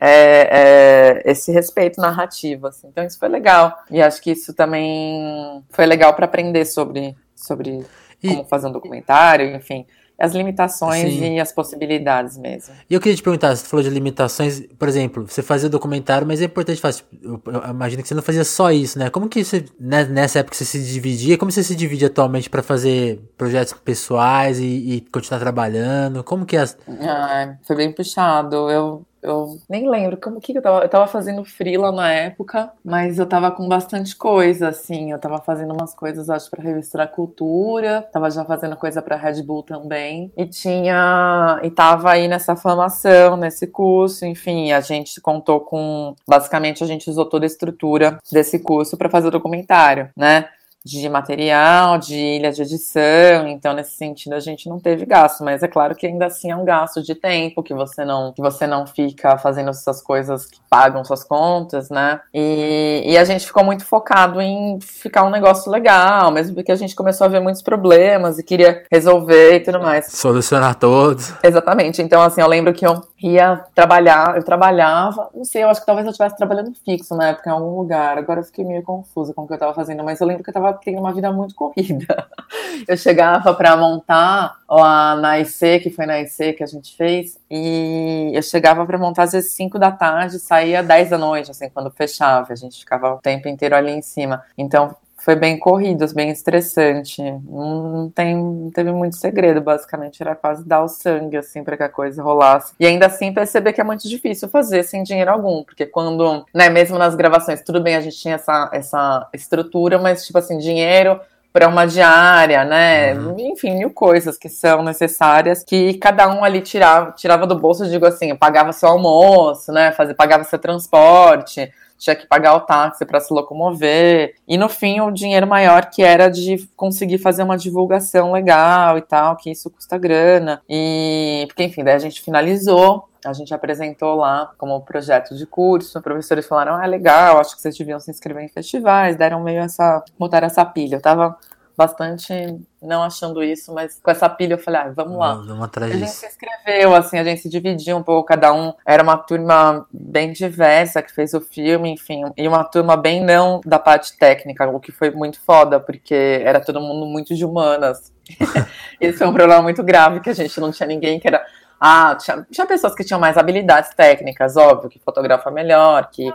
[SPEAKER 2] é, é, esse respeito narrativo, assim. Então isso foi legal. E acho que isso também foi legal para aprender sobre, sobre e... como fazer um documentário, enfim as limitações Sim. e as possibilidades mesmo.
[SPEAKER 1] E eu queria te perguntar, você falou de limitações, por exemplo, você fazia documentário, mas é importante fazer, eu, imagino que você não fazia só isso, né? Como que você, né, nessa época você se dividia, como você se divide atualmente para fazer projetos pessoais e, e, continuar trabalhando? Como que é? As...
[SPEAKER 2] Ah, foi bem puxado, eu eu nem lembro como que eu tava. Eu tava fazendo freela na época, mas eu tava com bastante coisa, assim. Eu tava fazendo umas coisas, acho, pra revista da cultura. Tava já fazendo coisa pra Red Bull também. E tinha. E tava aí nessa formação, nesse curso, enfim. A gente contou com. Basicamente, a gente usou toda a estrutura desse curso para fazer o documentário, né? De material, de ilha de edição, então nesse sentido a gente não teve gasto, mas é claro que ainda assim é um gasto de tempo que você não que você não fica fazendo essas coisas que pagam suas contas, né? E, e a gente ficou muito focado em ficar um negócio legal, mesmo porque a gente começou a ver muitos problemas e queria resolver e tudo mais.
[SPEAKER 1] Solucionar todos.
[SPEAKER 2] Exatamente. Então assim, eu lembro que eu ia trabalhar, eu trabalhava, não sei, eu acho que talvez eu estivesse trabalhando fixo na época em algum lugar. Agora eu fiquei meio confusa com o que eu estava fazendo, mas eu lembro que eu estava tendo uma vida muito corrida. Eu chegava para montar lá na IC, que foi na IC que a gente fez, e eu chegava para montar às vezes 5 da tarde, saía 10 da noite, assim, quando fechava. A gente ficava o tempo inteiro ali em cima. Então foi bem corrido, bem estressante. Não, tem, não teve muito segredo, basicamente. Era quase dar o sangue, assim, para que a coisa rolasse. E ainda assim perceber que é muito difícil fazer sem dinheiro algum. Porque quando, né, mesmo nas gravações, tudo bem, a gente tinha essa, essa estrutura, mas, tipo assim, dinheiro para uma diária, né? Uhum. Enfim, mil coisas que são necessárias que cada um ali tirava, tirava do bolso, digo assim, pagava seu almoço, né? Fazer, pagava seu transporte tinha que pagar o táxi para se locomover. E no fim, o dinheiro maior que era de conseguir fazer uma divulgação legal e tal, que isso custa grana. E porque, enfim, daí a gente finalizou. A gente apresentou lá como projeto de curso, os professores falaram, ah, legal, acho que vocês deviam se inscrever em festivais, deram meio essa, botaram essa pilha. Eu tava bastante não achando isso, mas com essa pilha eu falei, ah, vamos lá.
[SPEAKER 1] Vamos atrás
[SPEAKER 2] a gente se inscreveu, assim, a gente se dividiu um pouco, cada um era uma turma bem diversa que fez o filme, enfim, e uma turma bem não da parte técnica, o que foi muito foda, porque era todo mundo muito de humanas. Esse foi um problema muito grave, que a gente não tinha ninguém que era. Ah, tinha, tinha pessoas que tinham mais habilidades técnicas, óbvio, que fotografa melhor, que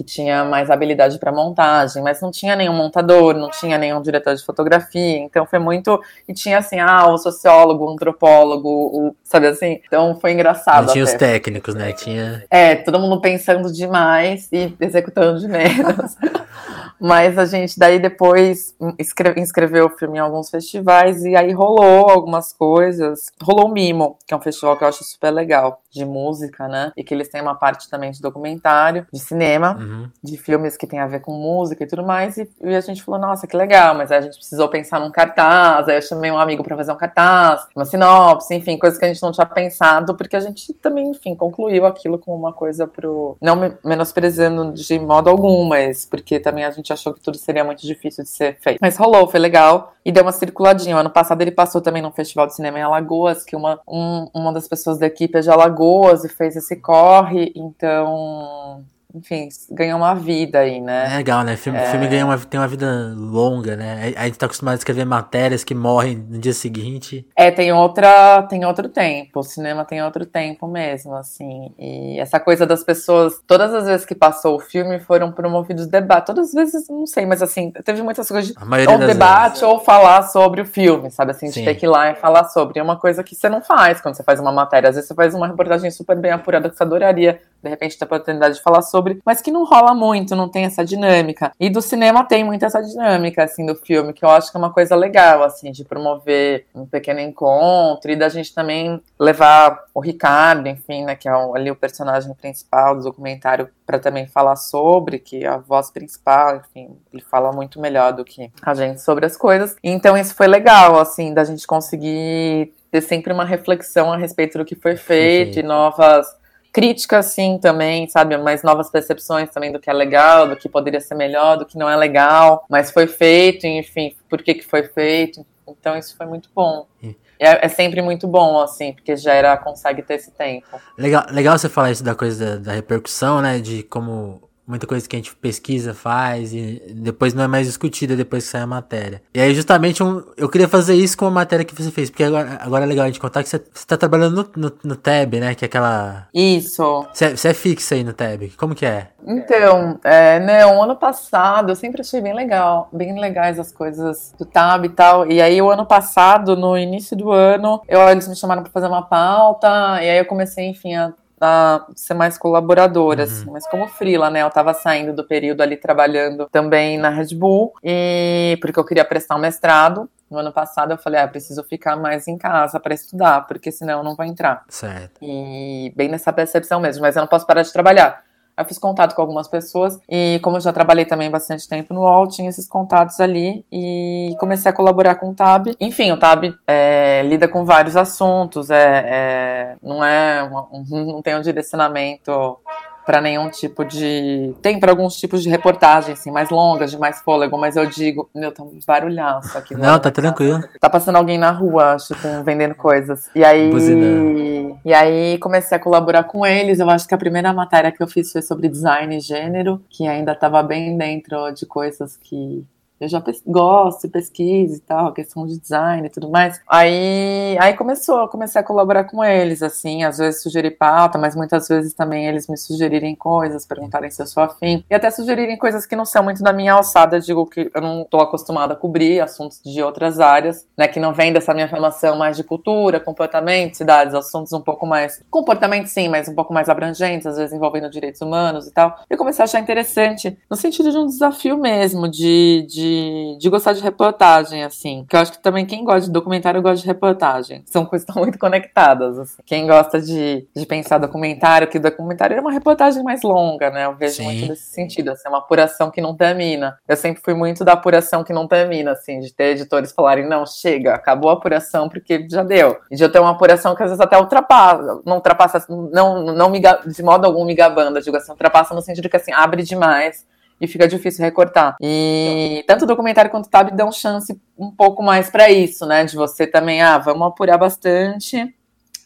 [SPEAKER 2] que tinha mais habilidade para montagem, mas não tinha nenhum montador, não tinha nenhum diretor de fotografia, então foi muito. E tinha assim, ah, o sociólogo, o antropólogo, o, sabe assim? Então foi engraçado.
[SPEAKER 1] Não tinha até. os técnicos, né? Tinha.
[SPEAKER 2] É, todo mundo pensando demais e executando de menos. Mas a gente daí depois inscreveu o filme em alguns festivais e aí rolou algumas coisas. Rolou o Mimo, que é um festival que eu acho super legal, de música, né? E que eles têm uma parte também de documentário, de cinema, uhum. de filmes que tem a ver com música e tudo mais. E, e, a gente falou, nossa, que legal, mas aí a gente precisou pensar num cartaz. Aí eu chamei um amigo para fazer um cartaz, uma sinopse, enfim, coisas que a gente não tinha pensado, porque a gente também, enfim, concluiu aquilo como uma coisa pro. Não menosprezando de modo algum, mas porque também a gente gente achou que tudo seria muito difícil de ser feito. Mas rolou, foi legal e deu uma circuladinha. O ano passado ele passou também num festival de cinema em Alagoas, que uma, um, uma das pessoas da equipe é de Alagoas e fez esse corre, então enfim, ganhou uma vida aí, né?
[SPEAKER 1] É legal, né? Filme, é... filme ganha uma, tem uma vida longa, né? A gente tá acostumado a escrever matérias que morrem no dia seguinte.
[SPEAKER 2] É, tem outra, tem outro tempo. O cinema tem outro tempo mesmo, assim. E essa coisa das pessoas, todas as vezes que passou o filme, foram promovidos debates. Todas as vezes, não sei, mas assim, teve muitas coisas de ou debate vezes. ou falar sobre o filme, sabe? Assim, de ter que ir lá e falar sobre. É uma coisa que você não faz quando você faz uma matéria. Às vezes você faz uma reportagem super bem apurada que você adoraria, de repente, ter a oportunidade de falar sobre, mas que não rola muito, não tem essa dinâmica. E do cinema tem muito essa dinâmica, assim, do filme, que eu acho que é uma coisa legal, assim, de promover um pequeno encontro e da gente também levar o Ricardo, enfim, né, que é ali o personagem principal do documentário, para também falar sobre, que é a voz principal, enfim, ele fala muito melhor do que a gente sobre as coisas. Então isso foi legal, assim, da gente conseguir ter sempre uma reflexão a respeito do que foi feito e novas críticas, sim, também, sabe? Mas novas percepções também do que é legal, do que poderia ser melhor, do que não é legal, mas foi feito, enfim, por que, que foi feito. Então isso foi muito bom. É, é, sempre muito bom, assim, porque já era, consegue ter esse tempo.
[SPEAKER 1] Legal, legal você falar isso da coisa da, da repercussão, né? De como muita coisa que a gente pesquisa, faz, e depois não é mais discutida depois que sai a matéria. E aí, justamente, um, eu queria fazer isso com a matéria que você fez, porque agora, agora é legal a gente contar que você, você tá trabalhando no, no, no TAB, né? Que é aquela.
[SPEAKER 2] Isso.
[SPEAKER 1] Você, você é fixa aí no TAB. Como que é?
[SPEAKER 2] Então, é, não, ano passado eu sempre achei bem legal, bem legais as coisas do TAB e tal. E aí, o ano passado, no início do ano, eu, eles me chamaram para fazer uma pauta, e aí eu comecei, enfim, a a ser mais colaboradora, uhum. assim, mas como frila, né? Eu tava saindo do período ali trabalhando também na Red Bull, e porque eu queria prestar um mestrado. No ano passado eu falei, ah, preciso ficar mais em casa para estudar, porque senão eu não vou entrar.
[SPEAKER 1] Certo.
[SPEAKER 2] E bem nessa percepção mesmo, mas eu não posso parar de trabalhar. Eu fiz contato com algumas pessoas e como eu já trabalhei também bastante tempo no UOL, tinha esses contatos ali e comecei a colaborar com o TAB. Enfim, o TAB é, lida com vários assuntos, é, é não é uma, não tem um direcionamento para nenhum tipo de. Tem para alguns tipos de reportagem, assim, mais longas, de mais fôlego, mas eu digo, meu, tá um barulhaço aqui.
[SPEAKER 1] Não, tá tranquilo.
[SPEAKER 2] Tá passando alguém na rua, acho, vendendo coisas. E aí. Buzinando. E aí comecei a colaborar com eles. Eu acho que a primeira matéria que eu fiz foi sobre design e gênero, que ainda tava bem dentro de coisas que eu já gosto, pesquisa e tal, questão de design e tudo mais. Aí, aí começou, comecei a colaborar com eles, assim, às vezes sugerir pauta, mas muitas vezes também eles me sugerirem coisas, perguntarem se eu sou afim, e até sugerirem coisas que não são muito da minha alçada, digo que eu não estou acostumada a cobrir assuntos de outras áreas, né, que não vem dessa minha formação mais de cultura, comportamento, cidades, assuntos um pouco mais, comportamento sim, mas um pouco mais abrangentes, às vezes envolvendo direitos humanos e tal. Eu comecei a achar interessante, no sentido de um desafio mesmo, de, de de, gostar de reportagem, assim. Que eu acho que também quem gosta de documentário gosta de reportagem. São coisas que estão muito conectadas. Assim. Quem gosta de, de pensar documentário, que documentário é uma reportagem mais longa, né? Eu vejo Sim. muito nesse sentido, assim, uma apuração que não termina. Eu sempre fui muito da apuração que não termina, assim, de ter editores falarem, não, chega, acabou a apuração porque já deu. E de eu ter uma apuração que às vezes até ultrapassa, não ultrapassa, não, não me, de modo algum me gabando, digo assim, ultrapassa no sentido que assim, abre demais e fica difícil recortar. E tanto o documentário quanto o Tab dão chance um pouco mais para isso, né? De você também, ah, vamos apurar bastante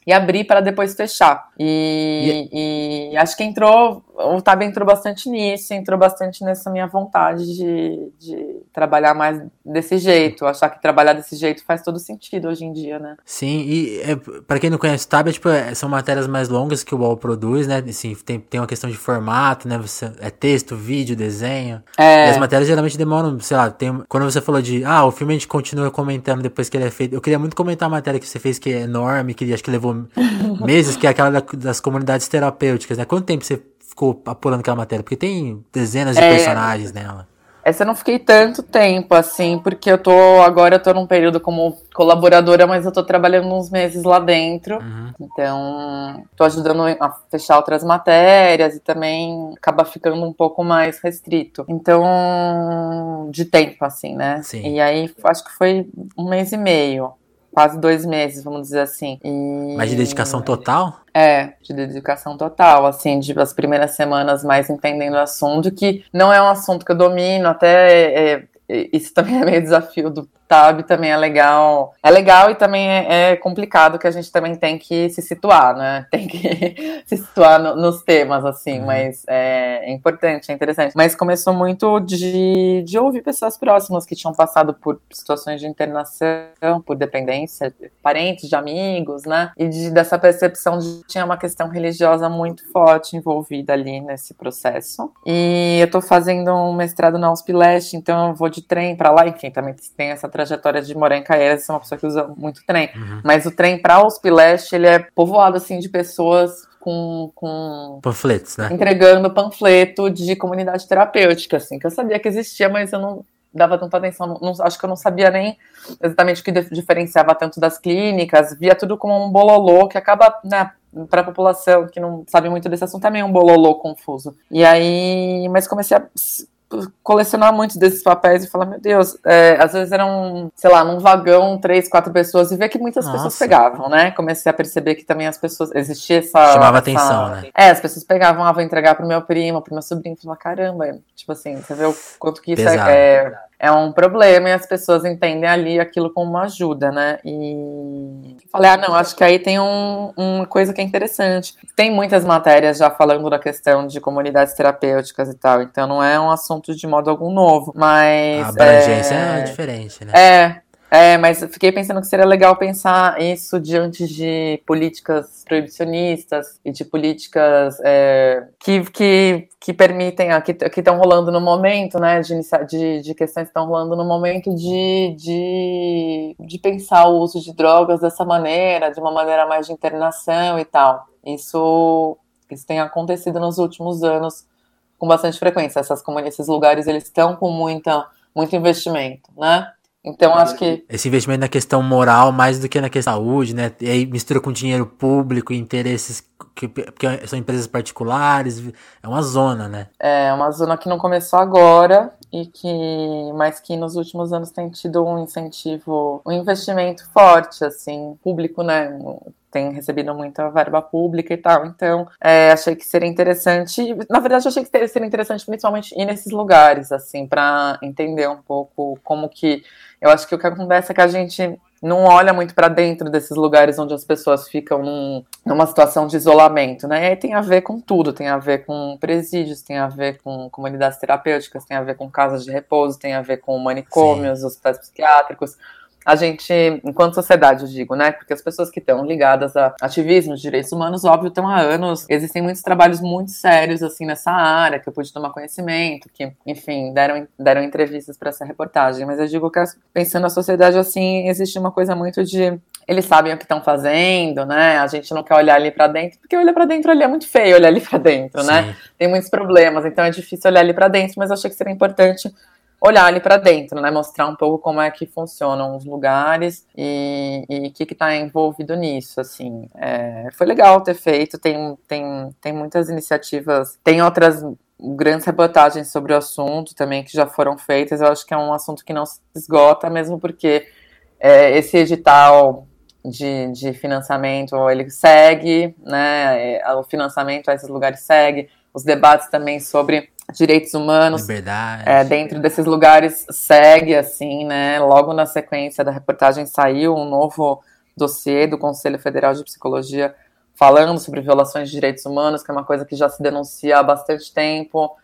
[SPEAKER 2] e abrir para depois fechar. E, e... e, acho que entrou, o Tab entrou bastante nisso, entrou bastante nessa minha vontade de, de trabalhar mais desse jeito. Achar que trabalhar desse jeito faz todo sentido hoje em dia, né?
[SPEAKER 1] Sim, e é, para quem não conhece o Tab, é, tipo, é, são matérias mais longas que o UOL produz, né? Assim, tem, tem uma questão de formato, né? Você, é texto, vídeo, desenho. É. E as matérias geralmente demoram, sei lá, tem, quando você falou de, ah, o filme a gente continua comentando depois que ele é feito. Eu queria muito comentar a matéria que você fez, que é enorme, que acho que levou meses, que é aquela da, das comunidades terapêuticas, né? Quanto tempo você ficou apurando aquela matéria? Porque tem dezenas de é, personagens nela.
[SPEAKER 2] Essa eu não fiquei tanto tempo, assim, porque eu tô. Agora eu tô num período como colaboradora, mas eu tô trabalhando uns meses lá dentro. Uhum. Então, tô ajudando a fechar outras matérias e também acaba ficando um pouco mais restrito. Então, de tempo, assim, né? Sim. E aí, acho que foi um mês e meio quase dois meses, vamos dizer assim. E...
[SPEAKER 1] Mas de dedicação total?
[SPEAKER 2] É, de dedicação total, assim, de as primeiras semanas mais entendendo o assunto, que não é um assunto que eu domino, até é, isso também é meio desafio do Tab, também é legal. É legal e também é, é, complicado que a gente também tem que se situar, né? Tem que se situar no, nos temas, assim, uhum. mas é, é, importante, é interessante. Mas começou muito de, de ouvir pessoas próximas que tinham passado por situações de internação, por dependência, parentes de amigos, né? E de, dessa percepção de que tinha uma questão religiosa muito forte envolvida ali nesse processo. E eu tô fazendo um mestrado na USP Leste, então eu vou de trem para lá, enfim, também tem essa trajetória de morar em Caieiras, sou uma pessoa que usa muito trem. Uhum. Mas o trem para a USP Leste, ele é povoado, assim, de pessoas com, com
[SPEAKER 1] panfletos, né?
[SPEAKER 2] Entregando panfleto de comunidade terapêutica, assim, que eu sabia que existia, mas eu não dava tanta atenção. Não, acho que eu não sabia nem exatamente o que diferenciava tanto das clínicas, via tudo como um bololô que acaba, né, para a população que não sabe muito desse assunto, também é um bololô confuso. E aí, mas comecei a colecionar muitos desses papéis e falar, meu Deus, é, às vezes eram, sei lá, num vagão, três, quatro pessoas, e ver que muitas Nossa. pessoas pegavam, né? Comecei a perceber que também as pessoas, existia essa...
[SPEAKER 1] Chamava
[SPEAKER 2] essa,
[SPEAKER 1] atenção, né?
[SPEAKER 2] É, as pessoas pegavam, ah, vou entregar pro meu primo, pro meu sobrinho, e caramba, tipo assim, você vê o quanto que isso é, é, é um problema e as pessoas entendem ali aquilo como uma ajuda, né? E falei, ah, não, acho que aí tem um, uma coisa que é interessante. Tem muitas matérias já falando da questão de comunidades terapêuticas e tal, então não é um assunto de modo algum novo, mas.
[SPEAKER 1] A abrangência é, é diferente, né?
[SPEAKER 2] É, é, mas fiquei pensando que seria legal pensar isso diante de políticas proibicionistas e de políticas é, que, que, que permitem, que estão rolando no momento, né, de, de, de questões que estão rolando no momento de, de, de pensar o uso de drogas dessa maneira, de uma maneira mais de internação e tal. Isso, isso tem acontecido nos últimos anos com bastante frequência. Essas, esses lugares eles estão com muita, muito investimento, né? Então, acho que.
[SPEAKER 1] Esse investimento na questão moral mais do que na questão da saúde, né? E aí mistura com dinheiro público e interesses, que, porque são empresas particulares. É uma zona, né?
[SPEAKER 2] É, uma zona que não começou agora e que, mas que nos últimos anos tem tido um incentivo, um investimento forte, assim, público, né? tem recebido muita verba pública e tal. Então, é, achei que seria interessante. Na verdade, achei que seria interessante principalmente ir nesses lugares, assim, para entender um pouco como que. Eu acho que o que acontece é que a gente não olha muito para dentro desses lugares onde as pessoas ficam num, numa situação de isolamento, né? E aí tem a ver com tudo, tem a ver com presídios, tem a ver com comunidades terapêuticas, tem a ver com casas de repouso, tem a ver com manicômios, Sim. hospitais psiquiátricos a gente, enquanto sociedade, eu digo, né? Porque as pessoas que estão ligadas a ativismo de direitos humanos, óbvio, estão há anos. Existem muitos trabalhos muito sérios, assim, nessa área, que eu pude tomar conhecimento, que, enfim, deram, deram entrevistas para essa reportagem. Mas eu digo que, pensando na sociedade, assim, existe uma coisa muito de eles sabem o que estão fazendo, né? A gente não quer olhar ali para dentro, porque olhar para dentro ali é muito feio, olhar ali para dentro, né? Sim. né? Tem muitos problemas, então é difícil olhar ali para dentro, mas eu achei que seria importante olhar ali para dentro, né? Mostrar um pouco como é que funcionam os lugares e o que está envolvido nisso, assim. É, foi legal ter feito, tem, tem, tem muitas iniciativas, tem outras grandes reportagens sobre o assunto também que já foram feitas. Eu acho que é um assunto que não se esgota, mesmo porque é, esse edital de, de financiamento ele segue, né? É, o financiamento a esses lugares segue, os debates também sobre direitos humanos
[SPEAKER 1] Liberdade.
[SPEAKER 2] É, dentro desses lugares segue assim, né? Logo na sequência da reportagem saiu um novo dossiê do Conselho Federal de Psicologia falando sobre violações de direitos humanos, que é uma coisa que já se denuncia há bastante tempo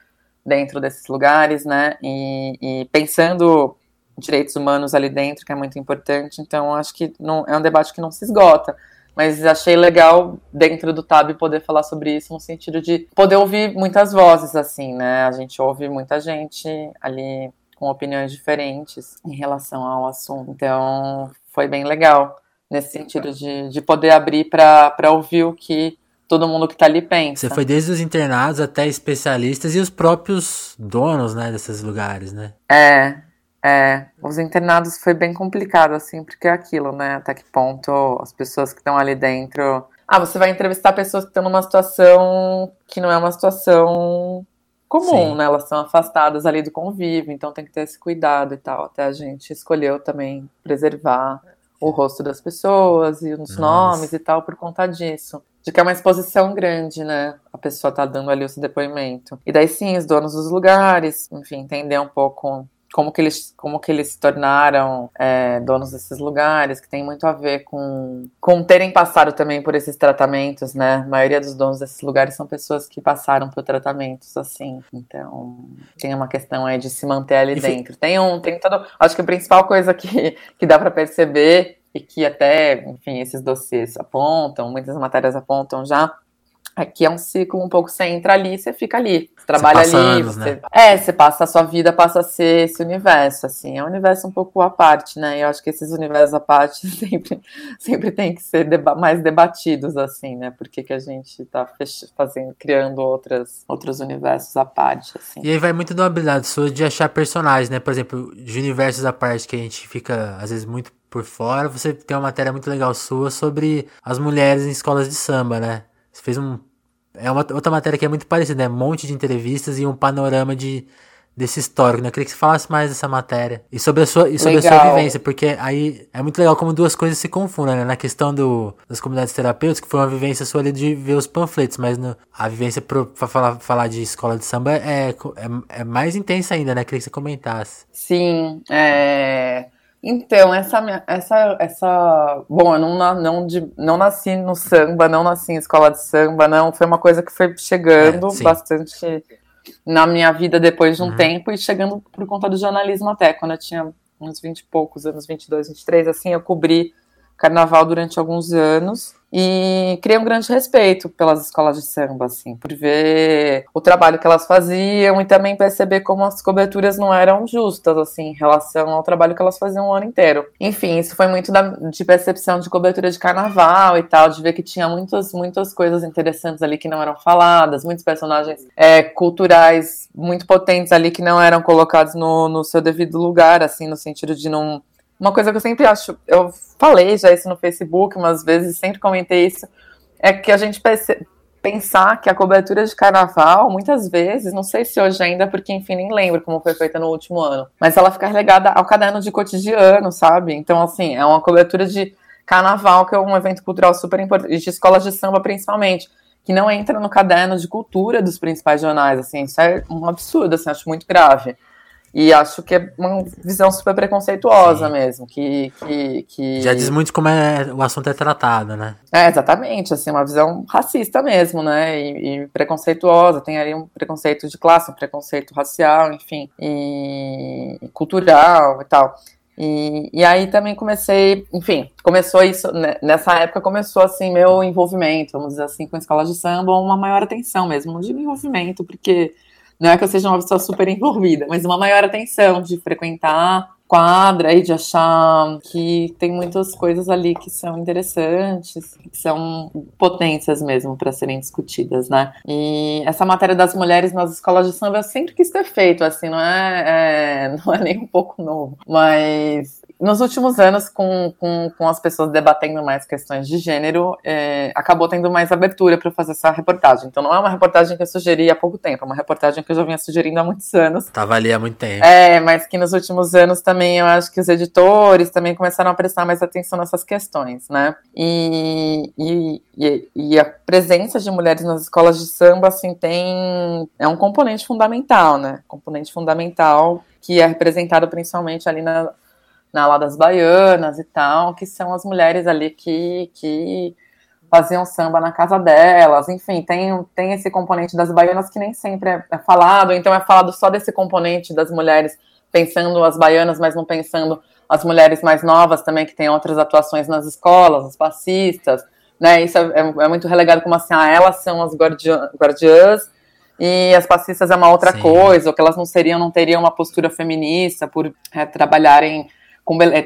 [SPEAKER 2] dentro desses lugares, né? E, e pensando direitos humanos ali dentro, que é muito importante. Então, acho que não, é um debate que não se esgota. Mas achei legal dentro do TAB poder falar sobre isso no sentido de poder ouvir muitas vozes, assim, né? A gente ouve muita gente ali com opiniões diferentes em relação ao assunto. Então, foi bem legal nesse sentido de, de poder abrir para ouvir o que todo mundo que está ali pensa.
[SPEAKER 1] Você foi desde os internados até especialistas e os próprios donos, né, desses lugares, né?
[SPEAKER 2] É, é, os internados foi bem complicado, assim, porque é aquilo, né? Até que ponto as pessoas que estão ali dentro. Ah, você vai entrevistar pessoas que estão numa situação que não é uma situação comum, Sim. né? Elas são afastadas ali do convívio, então tem que ter esse cuidado e tal. Até a gente escolheu também preservar o rosto das pessoas e os Nossa. nomes e tal por conta disso. De que é uma exposição grande, né? A pessoa tá dando ali o seu depoimento. E daí sim, os donos dos lugares, enfim, entender um pouco como que eles, como que eles se tornaram é, donos desses lugares, que tem muito a ver com, com terem passado também por esses tratamentos, né? A maioria dos donos desses lugares são pessoas que passaram por tratamentos assim. Então, tem uma questão aí de se manter ali Enfim. dentro. Tem um, tem todo. Acho que a principal coisa que, que dá para perceber e que até, enfim, esses dossiês apontam, muitas matérias apontam já, Aqui é um ciclo um pouco, você entra ali, você fica ali. Você trabalha você ali. Anos, você, né? É, você passa a sua vida, passa a ser esse universo, assim. É um universo um pouco à parte, né? E eu acho que esses universos à parte sempre, sempre tem que ser deba mais debatidos, assim, né? Porque que a gente tá fazendo, criando outras, outros universos à parte, assim.
[SPEAKER 1] E aí vai muito da habilidade sua de achar personagens, né? Por exemplo, de universos à parte que a gente fica, às vezes, muito por fora, você tem uma matéria muito legal sua sobre as mulheres em escolas de samba, né? Você fez um é uma outra matéria que é muito parecida, né? Um monte de entrevistas e um panorama de desse histórico, né? Eu queria que você falasse mais dessa matéria. E sobre a sua, e sobre a sua vivência, porque aí é muito legal como duas coisas se confundem, né? Na questão do, das comunidades terapêuticas, que foi uma vivência sua ali de ver os panfletos, mas no, a vivência para falar, falar de escola de samba é, é, é mais intensa ainda, né? Eu queria que você comentasse.
[SPEAKER 2] Sim, é... Então, essa, essa, essa, bom, eu não, não, de, não nasci no samba, não nasci em escola de samba, não, foi uma coisa que foi chegando é, bastante na minha vida depois de um uhum. tempo e chegando por conta do jornalismo até, quando eu tinha uns 20 e poucos anos, 22, 23, assim, eu cobri carnaval durante alguns anos e criei um grande respeito pelas escolas de samba, assim, por ver o trabalho que elas faziam e também perceber como as coberturas não eram justas, assim, em relação ao trabalho que elas faziam o ano inteiro. Enfim, isso foi muito da, de percepção de cobertura de carnaval e tal, de ver que tinha muitas, muitas coisas interessantes ali que não eram faladas, muitos personagens é, culturais muito potentes ali que não eram colocados no, no seu devido lugar, assim, no sentido de não uma coisa que eu sempre acho, eu falei já isso no Facebook umas vezes, sempre comentei isso, é que a gente pensar que a cobertura de carnaval, muitas vezes, não sei se hoje ainda, porque enfim, nem lembro como foi feita no último ano, mas ela fica relegada ao caderno de cotidiano, sabe? Então, assim, é uma cobertura de carnaval, que é um evento cultural super importante, de escolas de samba principalmente, que não entra no caderno de cultura dos principais jornais, assim, isso é um absurdo, assim, acho muito grave. E acho que é uma visão super preconceituosa Sim. mesmo, que, que, que...
[SPEAKER 1] Já diz muito como é, o assunto é tratado, né?
[SPEAKER 2] É, exatamente, assim, uma visão racista mesmo, né, e, e preconceituosa, tem ali um preconceito de classe, um preconceito racial, enfim, e cultural e tal. E, e aí também comecei, enfim, começou isso, né, nessa época começou assim meu envolvimento, vamos dizer assim, com a escola de samba, uma maior atenção mesmo, não digo envolvimento, porque não é que eu seja uma pessoa super envolvida, mas uma maior atenção de frequentar quadra e de achar que tem muitas coisas ali que são interessantes, que são potências mesmo para serem discutidas, né? E essa matéria das mulheres nas escolas de samba eu sempre quis ter feito, assim, não é, é não é nem um pouco novo, mas nos últimos anos, com, com, com, as pessoas debatendo mais questões de gênero, é, acabou tendo mais abertura para fazer essa reportagem. Então, não é uma reportagem que eu sugeri há pouco tempo, é uma reportagem que eu já vinha sugerindo há muitos anos.
[SPEAKER 1] Estava ali há muito tempo.
[SPEAKER 2] É, mas que nos últimos anos também eu acho que os editores também começaram a prestar mais atenção nessas questões, né? E, e, e, e a presença de mulheres nas escolas de samba, assim, tem. é um componente fundamental, né? Componente fundamental que é representado principalmente ali na na ala das baianas e tal, que são as mulheres ali que, que faziam samba na casa delas, enfim, tem, tem esse componente das baianas que nem sempre é, é falado, então é falado só desse componente das mulheres pensando as baianas, mas não pensando as mulheres mais novas também, que têm outras atuações nas escolas, as passistas, né, isso é, é, é muito relegado como assim, ah, elas são as guardiã, guardiãs, e as passistas é uma outra Sim. coisa, ou que elas não seriam, não teriam uma postura feminista por é, trabalharem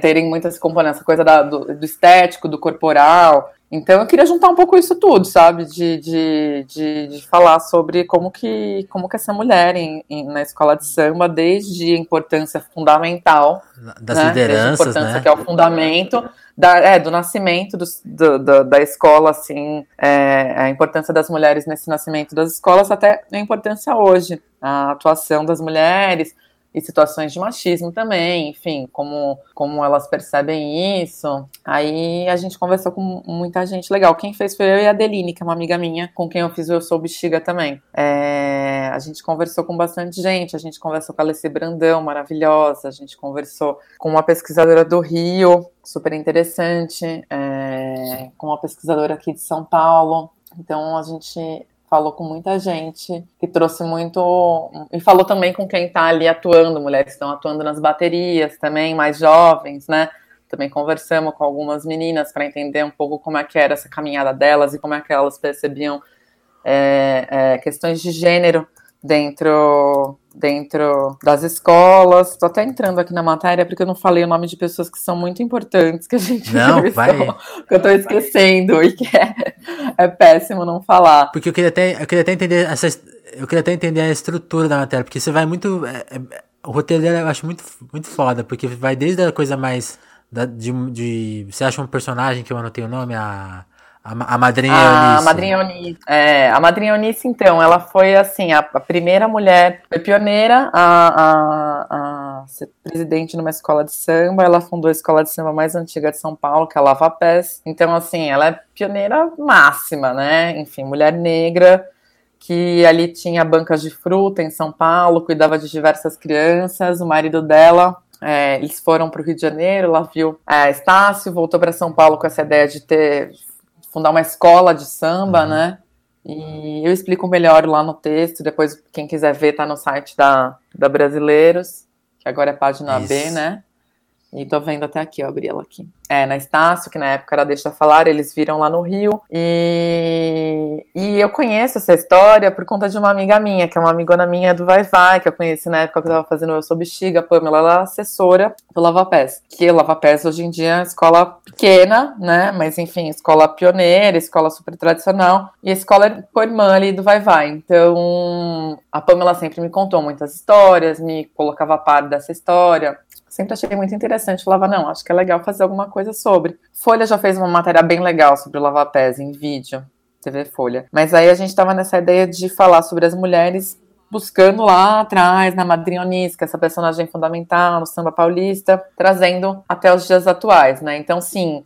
[SPEAKER 2] terem muitas componentes, essa coisa da, do, do, estético, do corporal. Então eu queria juntar um pouco isso tudo, sabe? De, de, de, de falar sobre como que, como que essa mulher em, em, na escola de samba, desde a importância fundamental
[SPEAKER 1] das né? lideranças,
[SPEAKER 2] desde a importância
[SPEAKER 1] né?
[SPEAKER 2] que é o fundamento da, é, do nascimento do, do, do, da escola, assim, é, a importância das mulheres nesse nascimento das escolas, até a importância hoje, a atuação das mulheres, e situações de machismo também, enfim, como, como elas percebem isso. Aí a gente conversou com muita gente legal. Quem fez foi eu e a Adeline, que é uma amiga minha, com quem eu fiz o Eu Sou Bexiga também. É, a gente conversou com bastante gente, a gente conversou com a Alessia Brandão, maravilhosa, a gente conversou com uma pesquisadora do Rio, super interessante, é, com uma pesquisadora aqui de São Paulo. Então a gente falou com muita gente, que trouxe muito. E falou também com quem está ali atuando, mulheres que estão atuando nas baterias também, mais jovens, né? Também conversamos com algumas meninas para entender um pouco como é que era essa caminhada delas e como é que elas percebiam é, é, questões de gênero dentro dentro das escolas. Estou até entrando aqui na matéria porque eu não falei o nome de pessoas que são muito importantes que a gente
[SPEAKER 1] não vai
[SPEAKER 2] que eu estou esquecendo e que é, é, péssimo não falar.
[SPEAKER 1] Porque eu queria até eu queria até entender essa eu queria até entender a estrutura da matéria porque você vai muito é, é, o roteiro eu acho muito muito foda porque vai desde a coisa mais da, de, de você acha um personagem que eu anotei o nome a a, a madrinha
[SPEAKER 2] a, A madrinha Eunice. É, a madrinha Eunice, então, ela foi, assim, a, a primeira mulher, foi pioneira a, a, a, ser presidente numa escola de samba. Ela fundou a escola de samba mais antiga de São Paulo, que é a Lava Pés. Então, assim, ela é pioneira máxima, né? Enfim, mulher negra que ali tinha bancas de fruta em São Paulo, cuidava de diversas crianças. O marido dela é, eles foram para o Rio de Janeiro, lá viu é, Estácio, voltou para São Paulo com essa ideia de ter fundar uma escola de samba, uhum. né? E eu explico melhor lá no texto. Depois, quem quiser ver, tá no site da, da Brasileiros, que agora é página Isso. B, né? E tô vendo até aqui, ó, abri ela aqui. É, na Estácio, que na época era Deixa Falar, eles viram lá no Rio. E, e eu conheço essa história por conta de uma amiga minha, que é uma amigona minha do Vai Vai, que eu conheci na época que eu tava fazendo Eu Sou Bexiga, a Pamela, ela é assessora do Lava Pés. Que Lava Pés hoje em dia é uma escola pequena, né? Mas enfim, escola pioneira, escola super tradicional. E a escola é por irmã ali do Vai Vai. Então, a Pamela sempre me contou muitas histórias, me colocava a par dessa história sempre achei muito interessante. Falava, não, acho que é legal fazer alguma coisa sobre. Folha já fez uma matéria bem legal sobre o lava-pés em vídeo, TV Folha. Mas aí a gente estava nessa ideia de falar sobre as mulheres buscando lá atrás, na Madrinha Onisca, essa personagem fundamental no samba paulista, trazendo até os dias atuais, né? Então, sim,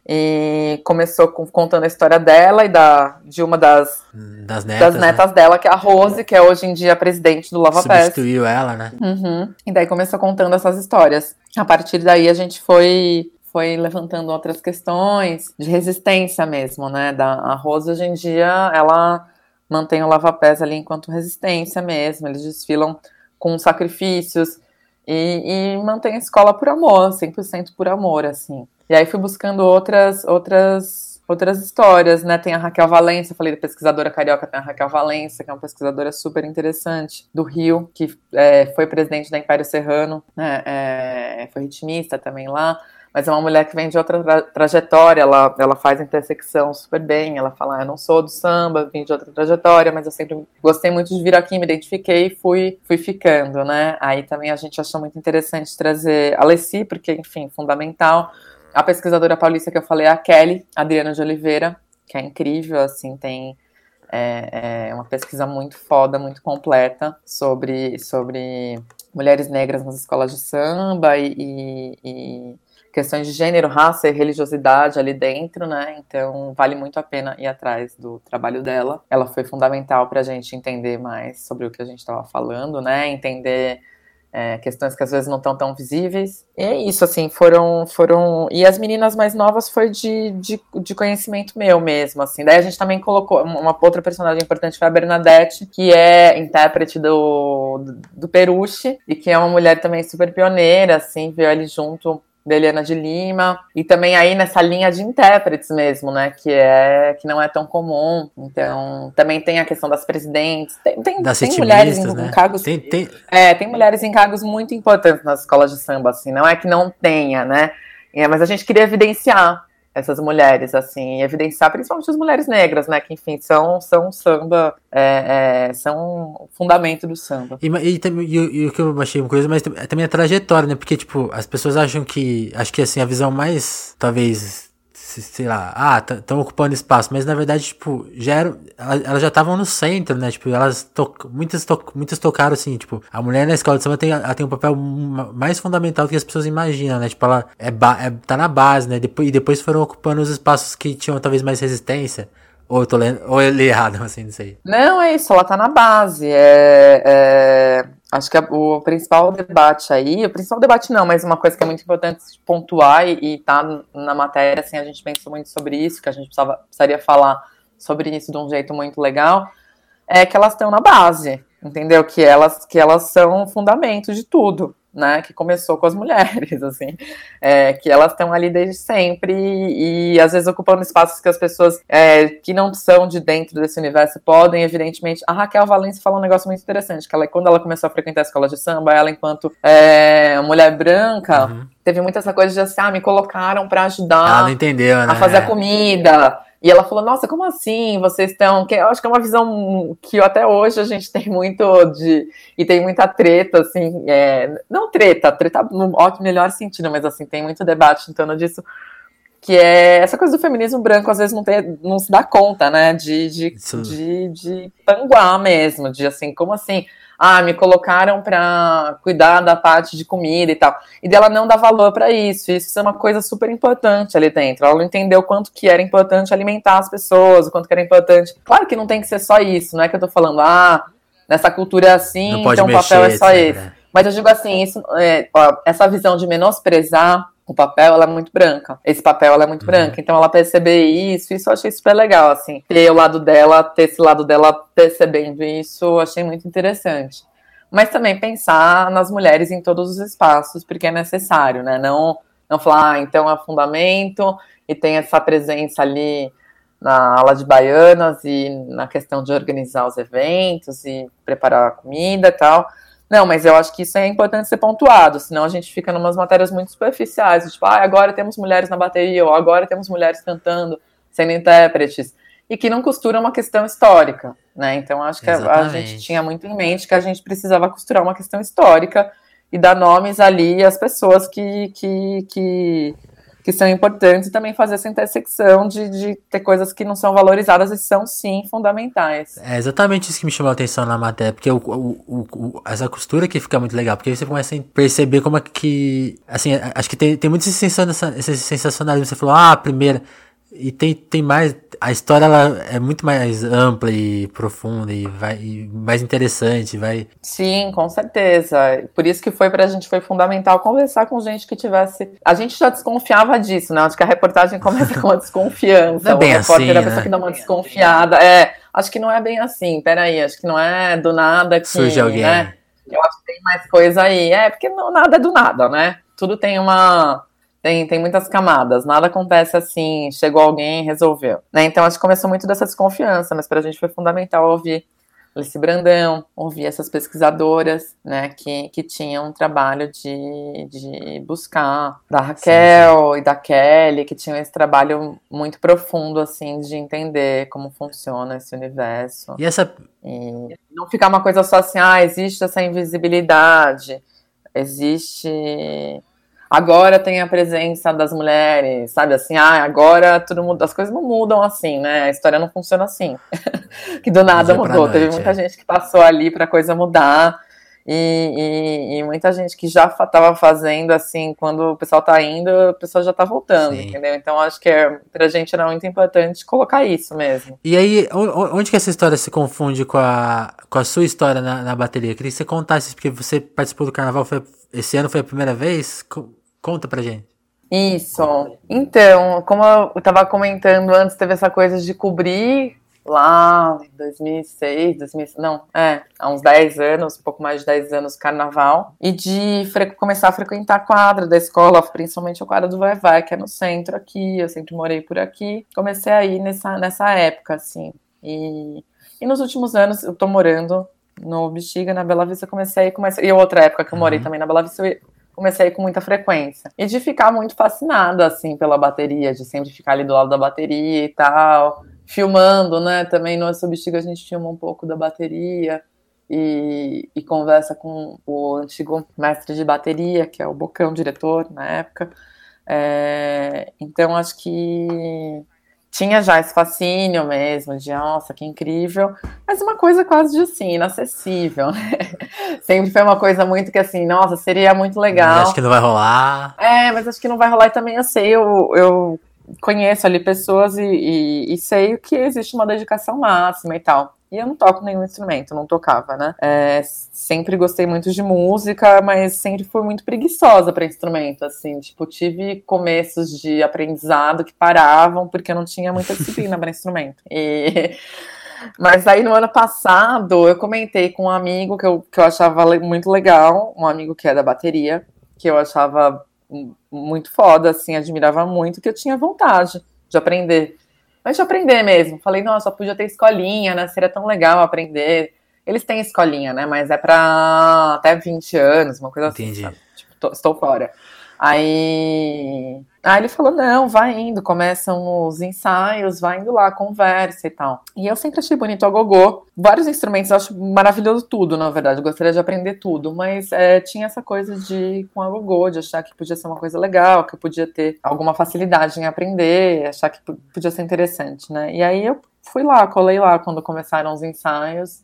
[SPEAKER 2] começou com, contando a história dela e da, de uma das,
[SPEAKER 1] das netas,
[SPEAKER 2] das netas
[SPEAKER 1] né?
[SPEAKER 2] dela, que é a Rose, que é hoje em dia presidente do Lava Pés.
[SPEAKER 1] Substituiu ela, né?
[SPEAKER 2] Uhum. E daí começou contando essas histórias. A partir daí a gente foi foi levantando outras questões de resistência mesmo, né? Da, a Rose hoje em dia, ela mantém o lava-pés ali enquanto resistência mesmo, eles desfilam com sacrifícios e, e mantém a escola por amor, 100% por amor, assim. E aí fui buscando outras, outras, outras histórias, né? Tem a Raquel Valença, falei da pesquisadora carioca, tem a Raquel Valença, que é uma pesquisadora super interessante, do Rio, que é, foi presidente da Império Serrano, né? É, foi ritmista também lá mas é uma mulher que vem de outra tra trajetória, ela, ela faz intersecção super bem, ela fala, ah, eu não sou do samba, vim de outra trajetória, mas eu sempre gostei muito de vir aqui, me identifiquei e fui, fui ficando, né? Aí também a gente achou muito interessante trazer a Leci, porque, enfim, fundamental. A pesquisadora paulista que eu falei é a Kelly, Adriana de Oliveira, que é incrível, assim, tem é, é uma pesquisa muito foda, muito completa sobre, sobre mulheres negras nas escolas de samba e, e, e questões de gênero, raça e religiosidade ali dentro, né? Então vale muito a pena ir atrás do trabalho dela. Ela foi fundamental para a gente entender mais sobre o que a gente estava falando, né? Entender é, questões que às vezes não estão tão visíveis. E é isso, assim, foram. foram E as meninas mais novas foi de, de, de, conhecimento meu mesmo, assim. Daí a gente também colocou. Uma outra personagem importante foi a Bernadette, que é intérprete do, do, do Peruche, e que é uma mulher também super pioneira, assim, veio ali junto da Eliana de Lima, e também aí nessa linha de intérpretes mesmo, né, que é que não é tão comum. Então, também tem a questão das presidentes, tem, tem, tem mulheres em,
[SPEAKER 1] né?
[SPEAKER 2] cargos
[SPEAKER 1] tem, tem...
[SPEAKER 2] É, tem mulheres em cargos muito importantes nas escolas de samba, assim, não é que não tenha, né? É, mas a gente queria evidenciar essas mulheres, assim, evidenciar principalmente as mulheres negras, né, que enfim são são samba, é, é, são fundamento do samba.
[SPEAKER 1] E, e, e, e, o que eu achei uma coisa, mas também a trajetória, né, porque tipo as pessoas acham que, acho que assim a visão mais talvez sei lá, ah, estão ocupando espaço, mas na verdade, tipo, já era, elas já estavam no centro, né? Tipo, elas to, muitas, to, muitas tocaram assim, tipo, a mulher na escola de samba tem, ela tem um papel mais fundamental do que as pessoas imaginam, né? Tipo, ela é, é tá na base, né? Depois, e depois foram ocupando os espaços que tinham talvez mais resistência. Ou eu tô lendo, ou eu li errado, assim, não sei.
[SPEAKER 2] Não, é isso, ela tá na base. É, é, acho que a, o principal debate aí, o principal debate não, mas uma coisa que é muito importante pontuar e, e tá na matéria, assim, a gente pensou muito sobre isso, que a gente precisava, precisaria falar sobre isso de um jeito muito legal, é que elas estão na base, entendeu? Que elas, que elas são fundamento de tudo né, que começou com as mulheres, assim, é, que elas estão ali desde sempre e, e, às vezes ocupando espaços que as pessoas é, que não são de dentro desse universo podem, evidentemente. A Raquel Valência falou um negócio muito interessante, que ela, quando ela começou a frequentar a escola de samba, ela, enquanto é, mulher branca, uhum. teve muita essa coisa de assim, ah, me colocaram para ajudar
[SPEAKER 1] ela entendeu, né?
[SPEAKER 2] a fazer a comida, e ela falou: Nossa, como assim? Vocês estão. Que eu acho que é uma visão que até hoje a gente tem muito de. E tem muita treta, assim. É, não treta, treta no melhor sentido, mas assim, tem muito debate em torno disso. Que é essa coisa do feminismo branco, às vezes não, tem, não se dá conta, né? De, de, de, de panguar mesmo, de assim, como assim? ah, me colocaram para cuidar da parte de comida e tal. E dela não dá valor para isso. Isso é uma coisa super importante ali dentro. Ela não entendeu o quanto que era importante alimentar as pessoas, o quanto que era importante. Claro que não tem que ser só isso, não é que eu tô falando, ah, nessa cultura é assim, então o papel é só esse. Mas eu digo assim, isso, é, ó, essa visão de menosprezar o papel, ela é muito branca. Esse papel, ela é muito uhum. branca. Então, ela perceber isso, isso eu achei super legal, assim. Ter o lado dela, ter esse lado dela percebendo isso, eu achei muito interessante. Mas também pensar nas mulheres em todos os espaços, porque é necessário, né? Não, não falar, ah, então é fundamento e tem essa presença ali na aula de baianas e na questão de organizar os eventos e preparar a comida e tal não, mas eu acho que isso é importante ser pontuado, senão a gente fica em umas matérias muito superficiais, tipo, ah, agora temos mulheres na bateria, ou agora temos mulheres cantando, sendo intérpretes, e que não costura uma questão histórica, né? Então acho que a, a, gente tinha muito em mente que a gente precisava costurar uma questão histórica e dar nomes ali às pessoas que, que, que que são importantes e também fazer essa intersecção de, de ter coisas que não são valorizadas e são sim fundamentais.
[SPEAKER 1] É exatamente isso que me chamou a atenção na matéria, porque o, o, o, essa costura que fica muito legal, porque você começa a perceber como é que. Assim, acho que tem, tem muito esse sensacionalismo. Você falou, ah, a primeira. E tem, tem mais. A história ela é muito mais ampla e profunda e, vai, e mais interessante, vai.
[SPEAKER 2] Sim, com certeza. Por isso que foi pra gente foi fundamental conversar com gente que tivesse. A gente já desconfiava disso, né? Acho que a reportagem começa com uma desconfiança.
[SPEAKER 1] Não é bem o repórter assim,
[SPEAKER 2] é a pessoa né? que dá uma desconfiada. É, acho que não é bem assim. Peraí, acho que não é do nada que.
[SPEAKER 1] Surge alguém.
[SPEAKER 2] Né? Eu acho que tem mais coisa aí. É, porque não, nada é do nada, né? Tudo tem uma tem, tem muitas camadas, nada acontece assim, chegou alguém e resolveu. Né? Então, acho que começou muito dessa desconfiança, mas para a gente foi fundamental ouvir Alice Brandão, ouvir essas pesquisadoras, né, que, que tinham um trabalho de, de buscar, da Raquel sim, sim. e da Kelly, que tinham esse trabalho muito profundo, assim, de entender como funciona esse universo.
[SPEAKER 1] E essa...
[SPEAKER 2] E não ficar uma coisa só assim, ah, existe essa invisibilidade, existe agora tem a presença das mulheres, sabe assim, ah, agora tudo muda, as coisas não mudam assim, né? A história não funciona assim. que do nada mudou. Noite, Teve muita é. gente que passou ali para a coisa mudar. E, e, e, muita gente que já estava fazendo assim, quando o pessoal tá indo, o pessoal já tá voltando, Sim. entendeu? Então acho que é, pra gente era muito importante colocar isso mesmo.
[SPEAKER 1] E aí, onde que essa história se confunde com a, com a sua história na, na bateria? Eu queria que você contasse, porque você participou do carnaval, foi, esse ano foi a primeira vez? Conta pra gente.
[SPEAKER 2] Isso. Então, como eu estava comentando antes, teve essa coisa de cobrir lá em 2006, 2000, não, é, há uns 10 anos, um pouco mais de 10 anos, carnaval, e de começar a frequentar a quadra da escola, principalmente a quadra do Vai Vai, que é no centro aqui, eu sempre morei por aqui. Comecei aí nessa, nessa época, assim. E, e nos últimos anos, eu tô morando no Bexiga, na Bela Vista, comecei, comecei, e outra época que eu morei uhum. também na Bela Vista, eu comecei com muita frequência. E de ficar muito fascinada, assim, pela bateria, de sempre ficar ali do lado da bateria e tal. Filmando, né? Também no Substigo a gente filma um pouco da bateria. E, e, conversa com o antigo mestre de bateria, que é o Bocão, diretor, na época. É, então, acho que tinha já esse fascínio mesmo, de nossa, que incrível, mas uma coisa quase de assim, inacessível, né? Sempre foi uma coisa muito que assim, nossa, seria muito legal. Mas
[SPEAKER 1] acho que não vai rolar.
[SPEAKER 2] É, mas acho que não vai rolar e também eu sei, eu, eu conheço ali pessoas e, e, e sei que existe uma dedicação máxima e tal. E eu não toco nenhum instrumento, não tocava, né? É, sempre gostei muito de música, mas sempre fui muito preguiçosa para instrumento, assim. Tipo, tive começos de aprendizado que paravam porque eu não tinha muita disciplina para instrumento. E... Mas aí no ano passado eu comentei com um amigo que eu, que eu achava muito legal, um amigo que é da bateria, que eu achava muito foda, assim, admirava muito, que eu tinha vontade de aprender. Mas de aprender mesmo. Falei, nossa, podia ter escolinha, né? Seria tão legal aprender. Eles têm escolinha, né? Mas é pra até 20 anos, uma coisa
[SPEAKER 1] Entendi.
[SPEAKER 2] assim. Tipo, tô, estou fora. Aí, aí ele falou: não, vai indo, começam os ensaios, vai indo lá, conversa e tal. E eu sempre achei bonito a gogô. Vários instrumentos, eu acho maravilhoso tudo, na verdade. Eu gostaria de aprender tudo, mas é, tinha essa coisa de com a gogô, de achar que podia ser uma coisa legal, que eu podia ter alguma facilidade em aprender, achar que podia ser interessante, né? E aí eu fui lá, colei lá quando começaram os ensaios,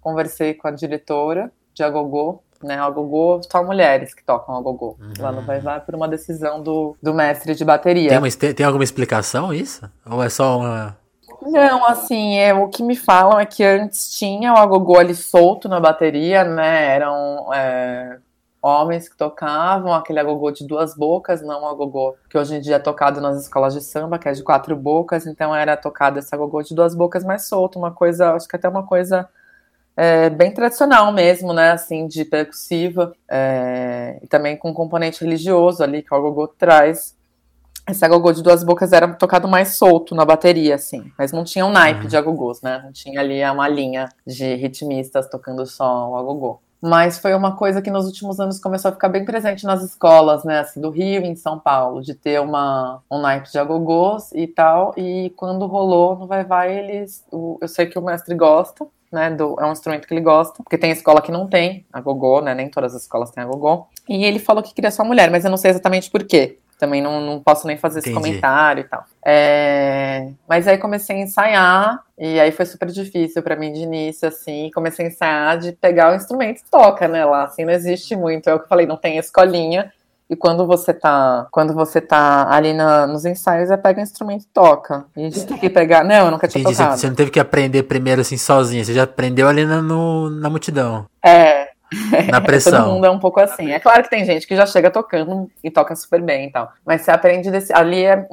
[SPEAKER 2] conversei com a diretora de agogô, né? A gogô, só mulheres que tocam a gogô. Uhum. Lá no Vai Vai por uma decisão do, do mestre de bateria.
[SPEAKER 1] Tem, uma, tem alguma explicação isso? Ou é só uma.
[SPEAKER 2] Não, assim, é, o que me falam é que antes tinha o agogô ali solto na bateria, né? Eram é, homens que tocavam aquele agogô de duas bocas, não o agogô que hoje em dia é tocado nas escolas de samba, que é de quatro bocas, então era tocado esse agogô de duas bocas mais solto, uma coisa, acho que até uma coisa é, bem tradicional mesmo, né, assim, de percussiva, é, e também com componente religioso ali, que o agogô traz. Esse agogô de duas bocas era tocado mais solto na bateria, assim, mas não tinha um naipe uhum. de agogôs, né, não tinha ali uma linha de ritmistas tocando só o agogô. Mas foi uma coisa que nos últimos anos começou a ficar bem presente nas escolas, né, assim, do Rio e em São Paulo, de ter uma, um naipe de agogôs e tal, e quando rolou no Vai Vai, eles, eu sei que o mestre gosta, né, do, é um instrumento que ele gosta, porque tem escola que não tem a gogô, né, nem todas as escolas têm a gogô. E ele falou que queria só mulher, mas eu não sei exatamente por quê. Também não, não posso nem fazer Entendi. esse comentário e tal. É... Mas aí comecei a ensaiar, e aí foi super difícil para mim de início, assim. Comecei a ensaiar de pegar o instrumento e toca, né? Lá, assim, não existe muito. É o que eu falei, não tem escolinha. E quando você tá, quando você tá ali na, nos ensaios, você pega o instrumento e toca. E a gente tem que pegar. Não, eu nunca tinha Entendi, tocado.
[SPEAKER 1] Você não teve que aprender primeiro assim sozinha, você já aprendeu ali na, no, na multidão.
[SPEAKER 2] É.
[SPEAKER 1] Na pressão.
[SPEAKER 2] Todo mundo é um pouco assim. É claro que tem gente que já chega tocando e toca super bem e tal. Mas você aprende desse. Ali é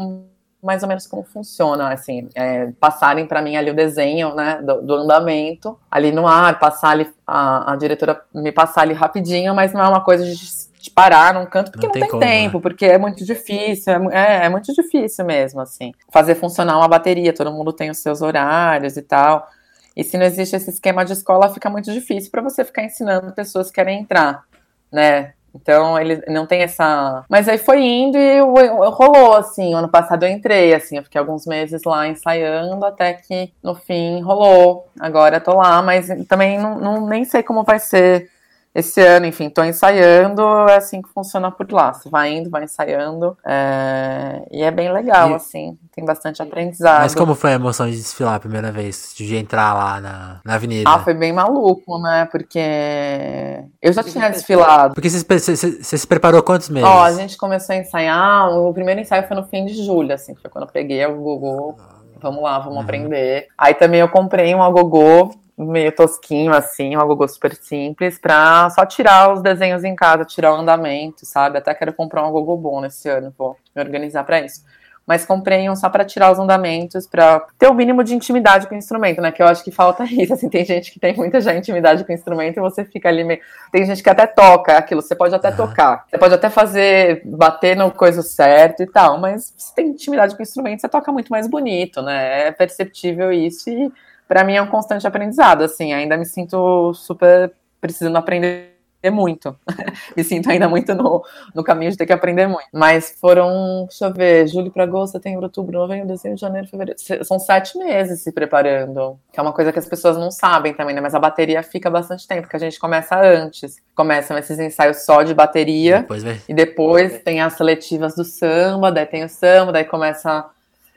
[SPEAKER 2] mais ou menos como funciona, assim, é, passarem para mim ali o desenho, né, do, do, andamento, ali no ar, passar ali, a, a diretora me passar ali rapidinho, mas não é uma coisa de de parar num canto porque não, não tem, tem como, tempo, né? porque é muito difícil, é, é, é, muito difícil mesmo, assim. Fazer funcionar uma bateria, todo mundo tem os seus horários e tal. E se não existe esse esquema de escola, fica muito difícil para você ficar ensinando pessoas que querem entrar, né? Então ele não tem essa. Mas aí foi indo e eu, eu, rolou, assim. Ano passado eu entrei, assim, eu fiquei alguns meses lá ensaiando até que no fim rolou. Agora eu tô lá, mas também não, não nem sei como vai ser esse ano, enfim, estou ensaiando, é assim que funciona por lá. Você vai indo, vai ensaiando, é... e é bem legal, e... assim, tem bastante aprendizado.
[SPEAKER 1] Mas como foi a emoção de desfilar a primeira vez, de entrar lá na, na avenida?
[SPEAKER 2] Ah, foi bem maluco, né, porque eu já tinha desfilado.
[SPEAKER 1] Porque você, você, se preparou quantos meses?
[SPEAKER 2] Ó, a gente começou a ensaiar, o primeiro ensaio foi no fim de julho, assim, foi quando eu peguei o Google, vamos lá, vamos uhum. aprender. Aí também eu comprei um agogô meio tosquinho, assim, um agogô super simples, pra só tirar os desenhos em casa, tirar o andamento, sabe? Até quero comprar um agogô bom nesse ano, vou me organizar para isso. Mas comprei um só para tirar os andamentos, para ter o mínimo de intimidade com o instrumento, né? Que eu acho que falta isso. Assim, tem gente que tem muita já intimidade com o instrumento e você fica ali meio. Tem gente que até toca aquilo, você pode até uhum. tocar, você pode até fazer, bater no coisa certo e tal, mas se tem intimidade com o instrumento, você toca muito mais bonito, né? É perceptível isso e para mim é um constante aprendizado, assim, ainda me sinto super precisando aprender muito. Me sinto ainda muito no, no caminho de ter que aprender muito. Mas foram, deixa eu ver, julho para agosto, setembro, outubro, novembro, dezembro, janeiro, fevereiro. São sete meses se preparando. Que é uma coisa que as pessoas não sabem também, né? Mas a bateria fica bastante tempo, porque a gente começa antes. Começam esses ensaios só de bateria.
[SPEAKER 1] Depois.
[SPEAKER 2] E depois tem as seletivas do samba, daí tem o samba, daí começa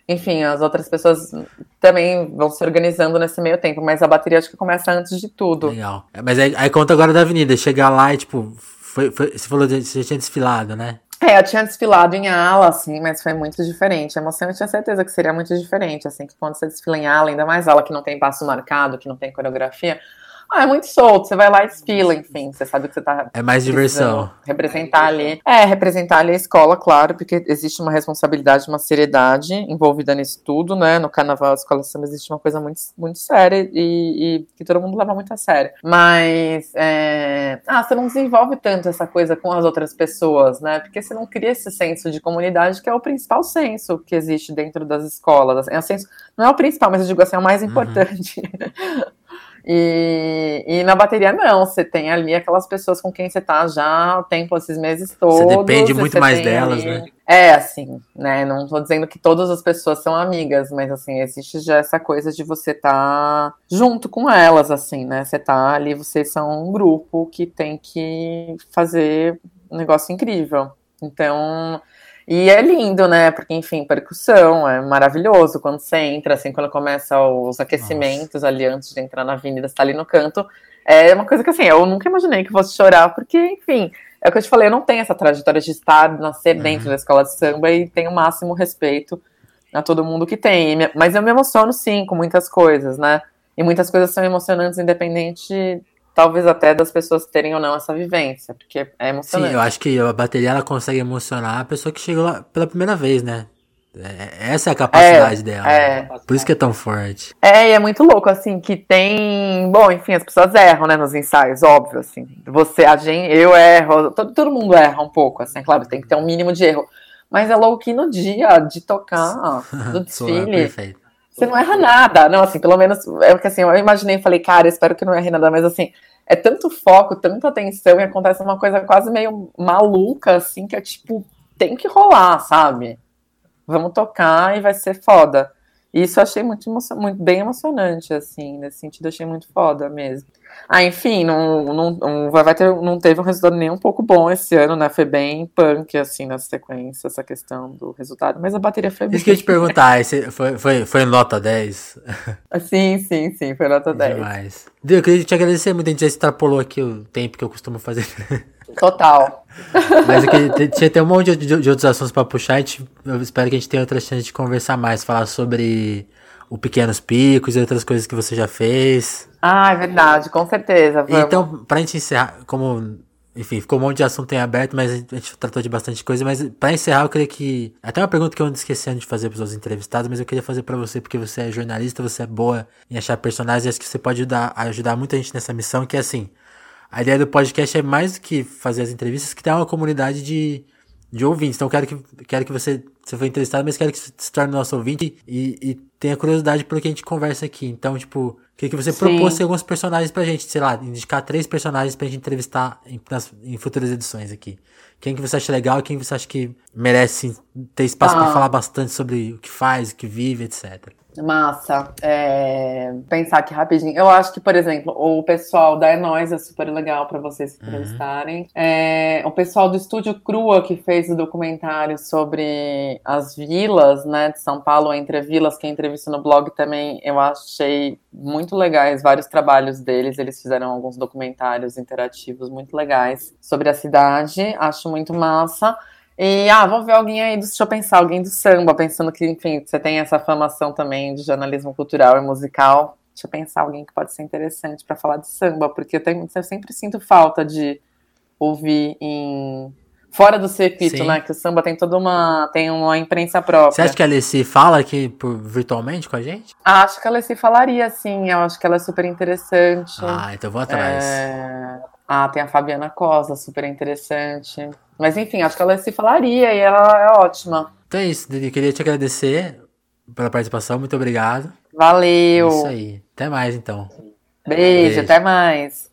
[SPEAKER 2] enfim, as outras pessoas também vão se organizando nesse meio tempo, mas a bateria acho que começa antes de tudo.
[SPEAKER 1] Legal. Mas aí, aí conta agora da avenida, chegar lá e, tipo, foi, foi, você falou que você tinha desfilado, né?
[SPEAKER 2] É, eu tinha desfilado em ala, assim, mas foi muito diferente. A emoção eu tinha certeza que seria muito diferente, assim, que quando você desfila em ala, ainda mais ala que não tem passo marcado, que não tem coreografia, ah, é muito solto. Você vai lá e desfila, enfim. Você sabe que você tá.
[SPEAKER 1] É mais diversão.
[SPEAKER 2] Representar ali. É, representar ali a escola, claro, porque existe uma responsabilidade, uma seriedade envolvida nisso tudo, né? No carnaval, a escola samba existe uma coisa muito, muito séria e, e que todo mundo leva muito a sério. Mas. É... Ah, você não desenvolve tanto essa coisa com as outras pessoas, né? Porque você não cria esse senso de comunidade, que é o principal senso que existe dentro das escolas. É um senso. Não é o principal, mas eu digo assim, é o mais uhum. importante. Uhum. E, e, na bateria não, você tem ali aquelas pessoas com quem você tá já o tempo, esses meses todos. Você
[SPEAKER 1] depende muito mais delas, ali... né?
[SPEAKER 2] É, assim, né? Não tô dizendo que todas as pessoas são amigas, mas assim, existe já essa coisa de você estar tá junto com elas, assim, né? Você tá ali, vocês são um grupo que tem que fazer um negócio incrível. Então, e é lindo, né? Porque, enfim, percussão é maravilhoso quando você entra, assim, quando começa os aquecimentos Nossa. ali antes de entrar na avenida, você tá ali no canto. É uma coisa que, assim, eu nunca imaginei que fosse chorar, porque, enfim, é o que eu te falei, eu não tenho essa trajetória de estar, nascer uhum. dentro da escola de samba e tenho o máximo respeito a todo mundo que tem. Mas eu me emociono, sim, com muitas coisas, né? E muitas coisas são emocionantes, independente talvez até das pessoas terem ou não essa vivência, porque é emocionante.
[SPEAKER 1] Sim, eu acho que a bateria ela consegue emocionar a pessoa que chegou lá pela primeira vez, né? É, essa é a capacidade é, dela. É. Né? Por isso que é tão forte.
[SPEAKER 2] É, e é muito louco, assim, que tem. Bom, enfim, as pessoas erram, né, nos ensaios, óbvio, assim. Você, a gente, eu erro, todo, todo mundo erra um pouco, assim, é claro, tem que ter um mínimo de erro. Mas é louco que no dia de tocar, do desfile. Você não erra nada. Não, assim, pelo menos. É porque assim, eu imaginei falei, cara, espero que não erre nada, mas assim, é tanto foco, tanta atenção, e acontece uma coisa quase meio maluca, assim, que é tipo, tem que rolar, sabe? Vamos tocar e vai ser foda. E isso eu achei muito, muito bem emocionante, assim, nesse sentido, achei muito foda mesmo. Ah, enfim, não, não, não, vai ter, não teve um resultado nem um pouco bom esse ano, né? Foi bem punk, assim, na sequência, essa questão do resultado, mas a bateria foi bem.
[SPEAKER 1] Isso que eu ia te perguntar, foi, foi, foi nota 10?
[SPEAKER 2] Sim, sim, sim, foi nota 10.
[SPEAKER 1] Demais. Eu queria te agradecer muito, a gente já extrapolou aqui o tempo que eu costumo fazer.
[SPEAKER 2] Total.
[SPEAKER 1] Mas eu tinha até um monte de, de, de outros assuntos para puxar. Gente, eu espero que a gente tenha outra chance de conversar mais, falar sobre o Pequenos Picos e outras coisas que você já fez.
[SPEAKER 2] Ah, é verdade, com certeza.
[SPEAKER 1] Vamos. Então, pra gente encerrar, como. Enfim, ficou um monte de assunto em aberto, mas a gente tratou de bastante coisa. Mas para encerrar, eu queria que. Até uma pergunta que eu ando esquecendo de fazer pros outros entrevistados, mas eu queria fazer para você, porque você é jornalista, você é boa em achar personagens e acho que você pode ajudar, ajudar muita gente nessa missão, que é assim. A ideia do podcast é mais do que fazer as entrevistas, que tem uma comunidade de, de ouvintes. Então, quero que, quero que você, você foi entrevistado, mas quero que você se torne nosso ouvinte e, e tenha curiosidade pelo que a gente conversa aqui. Então, tipo, queria que você Sim. propôs alguns personagens pra gente, sei lá, indicar três personagens pra gente entrevistar em, nas, em futuras edições aqui. Quem que você acha legal e quem você acha que merece ter espaço ah. para falar bastante sobre o que faz, o que vive, etc.
[SPEAKER 2] Massa. É, pensar aqui rapidinho. Eu acho que, por exemplo, o pessoal da Nós é super legal para vocês uhum. entrevistarem. Uhum. É, o pessoal do Estúdio Crua, que fez o documentário sobre as vilas né, de São Paulo, Entre Vilas, que entrevista no blog também, eu achei muito legais vários trabalhos deles. Eles fizeram alguns documentários interativos muito legais sobre a cidade. Acho muito massa. E, ah, vamos ver alguém aí, do, deixa eu pensar, alguém do samba, pensando que, enfim, você tem essa formação também de jornalismo cultural e musical. Deixa eu pensar alguém que pode ser interessante para falar de samba, porque eu, tenho, eu, sempre sinto falta de ouvir em. Fora do circuito, Sim. né? Que o samba tem toda uma. tem uma imprensa própria.
[SPEAKER 1] Você acha que a Alessi fala aqui por, virtualmente com a gente?
[SPEAKER 2] Acho que a Alessi falaria, sim. Eu acho que ela é super interessante.
[SPEAKER 1] Ah, então vou atrás. É...
[SPEAKER 2] Ah, tem a Fabiana Cosa, super interessante. Mas enfim, acho que ela se falaria e ela é ótima.
[SPEAKER 1] Então é isso, Didi. Queria te agradecer pela participação. Muito obrigado.
[SPEAKER 2] Valeu. É
[SPEAKER 1] isso aí. Até mais, então.
[SPEAKER 2] Beijo, Beijo. até mais.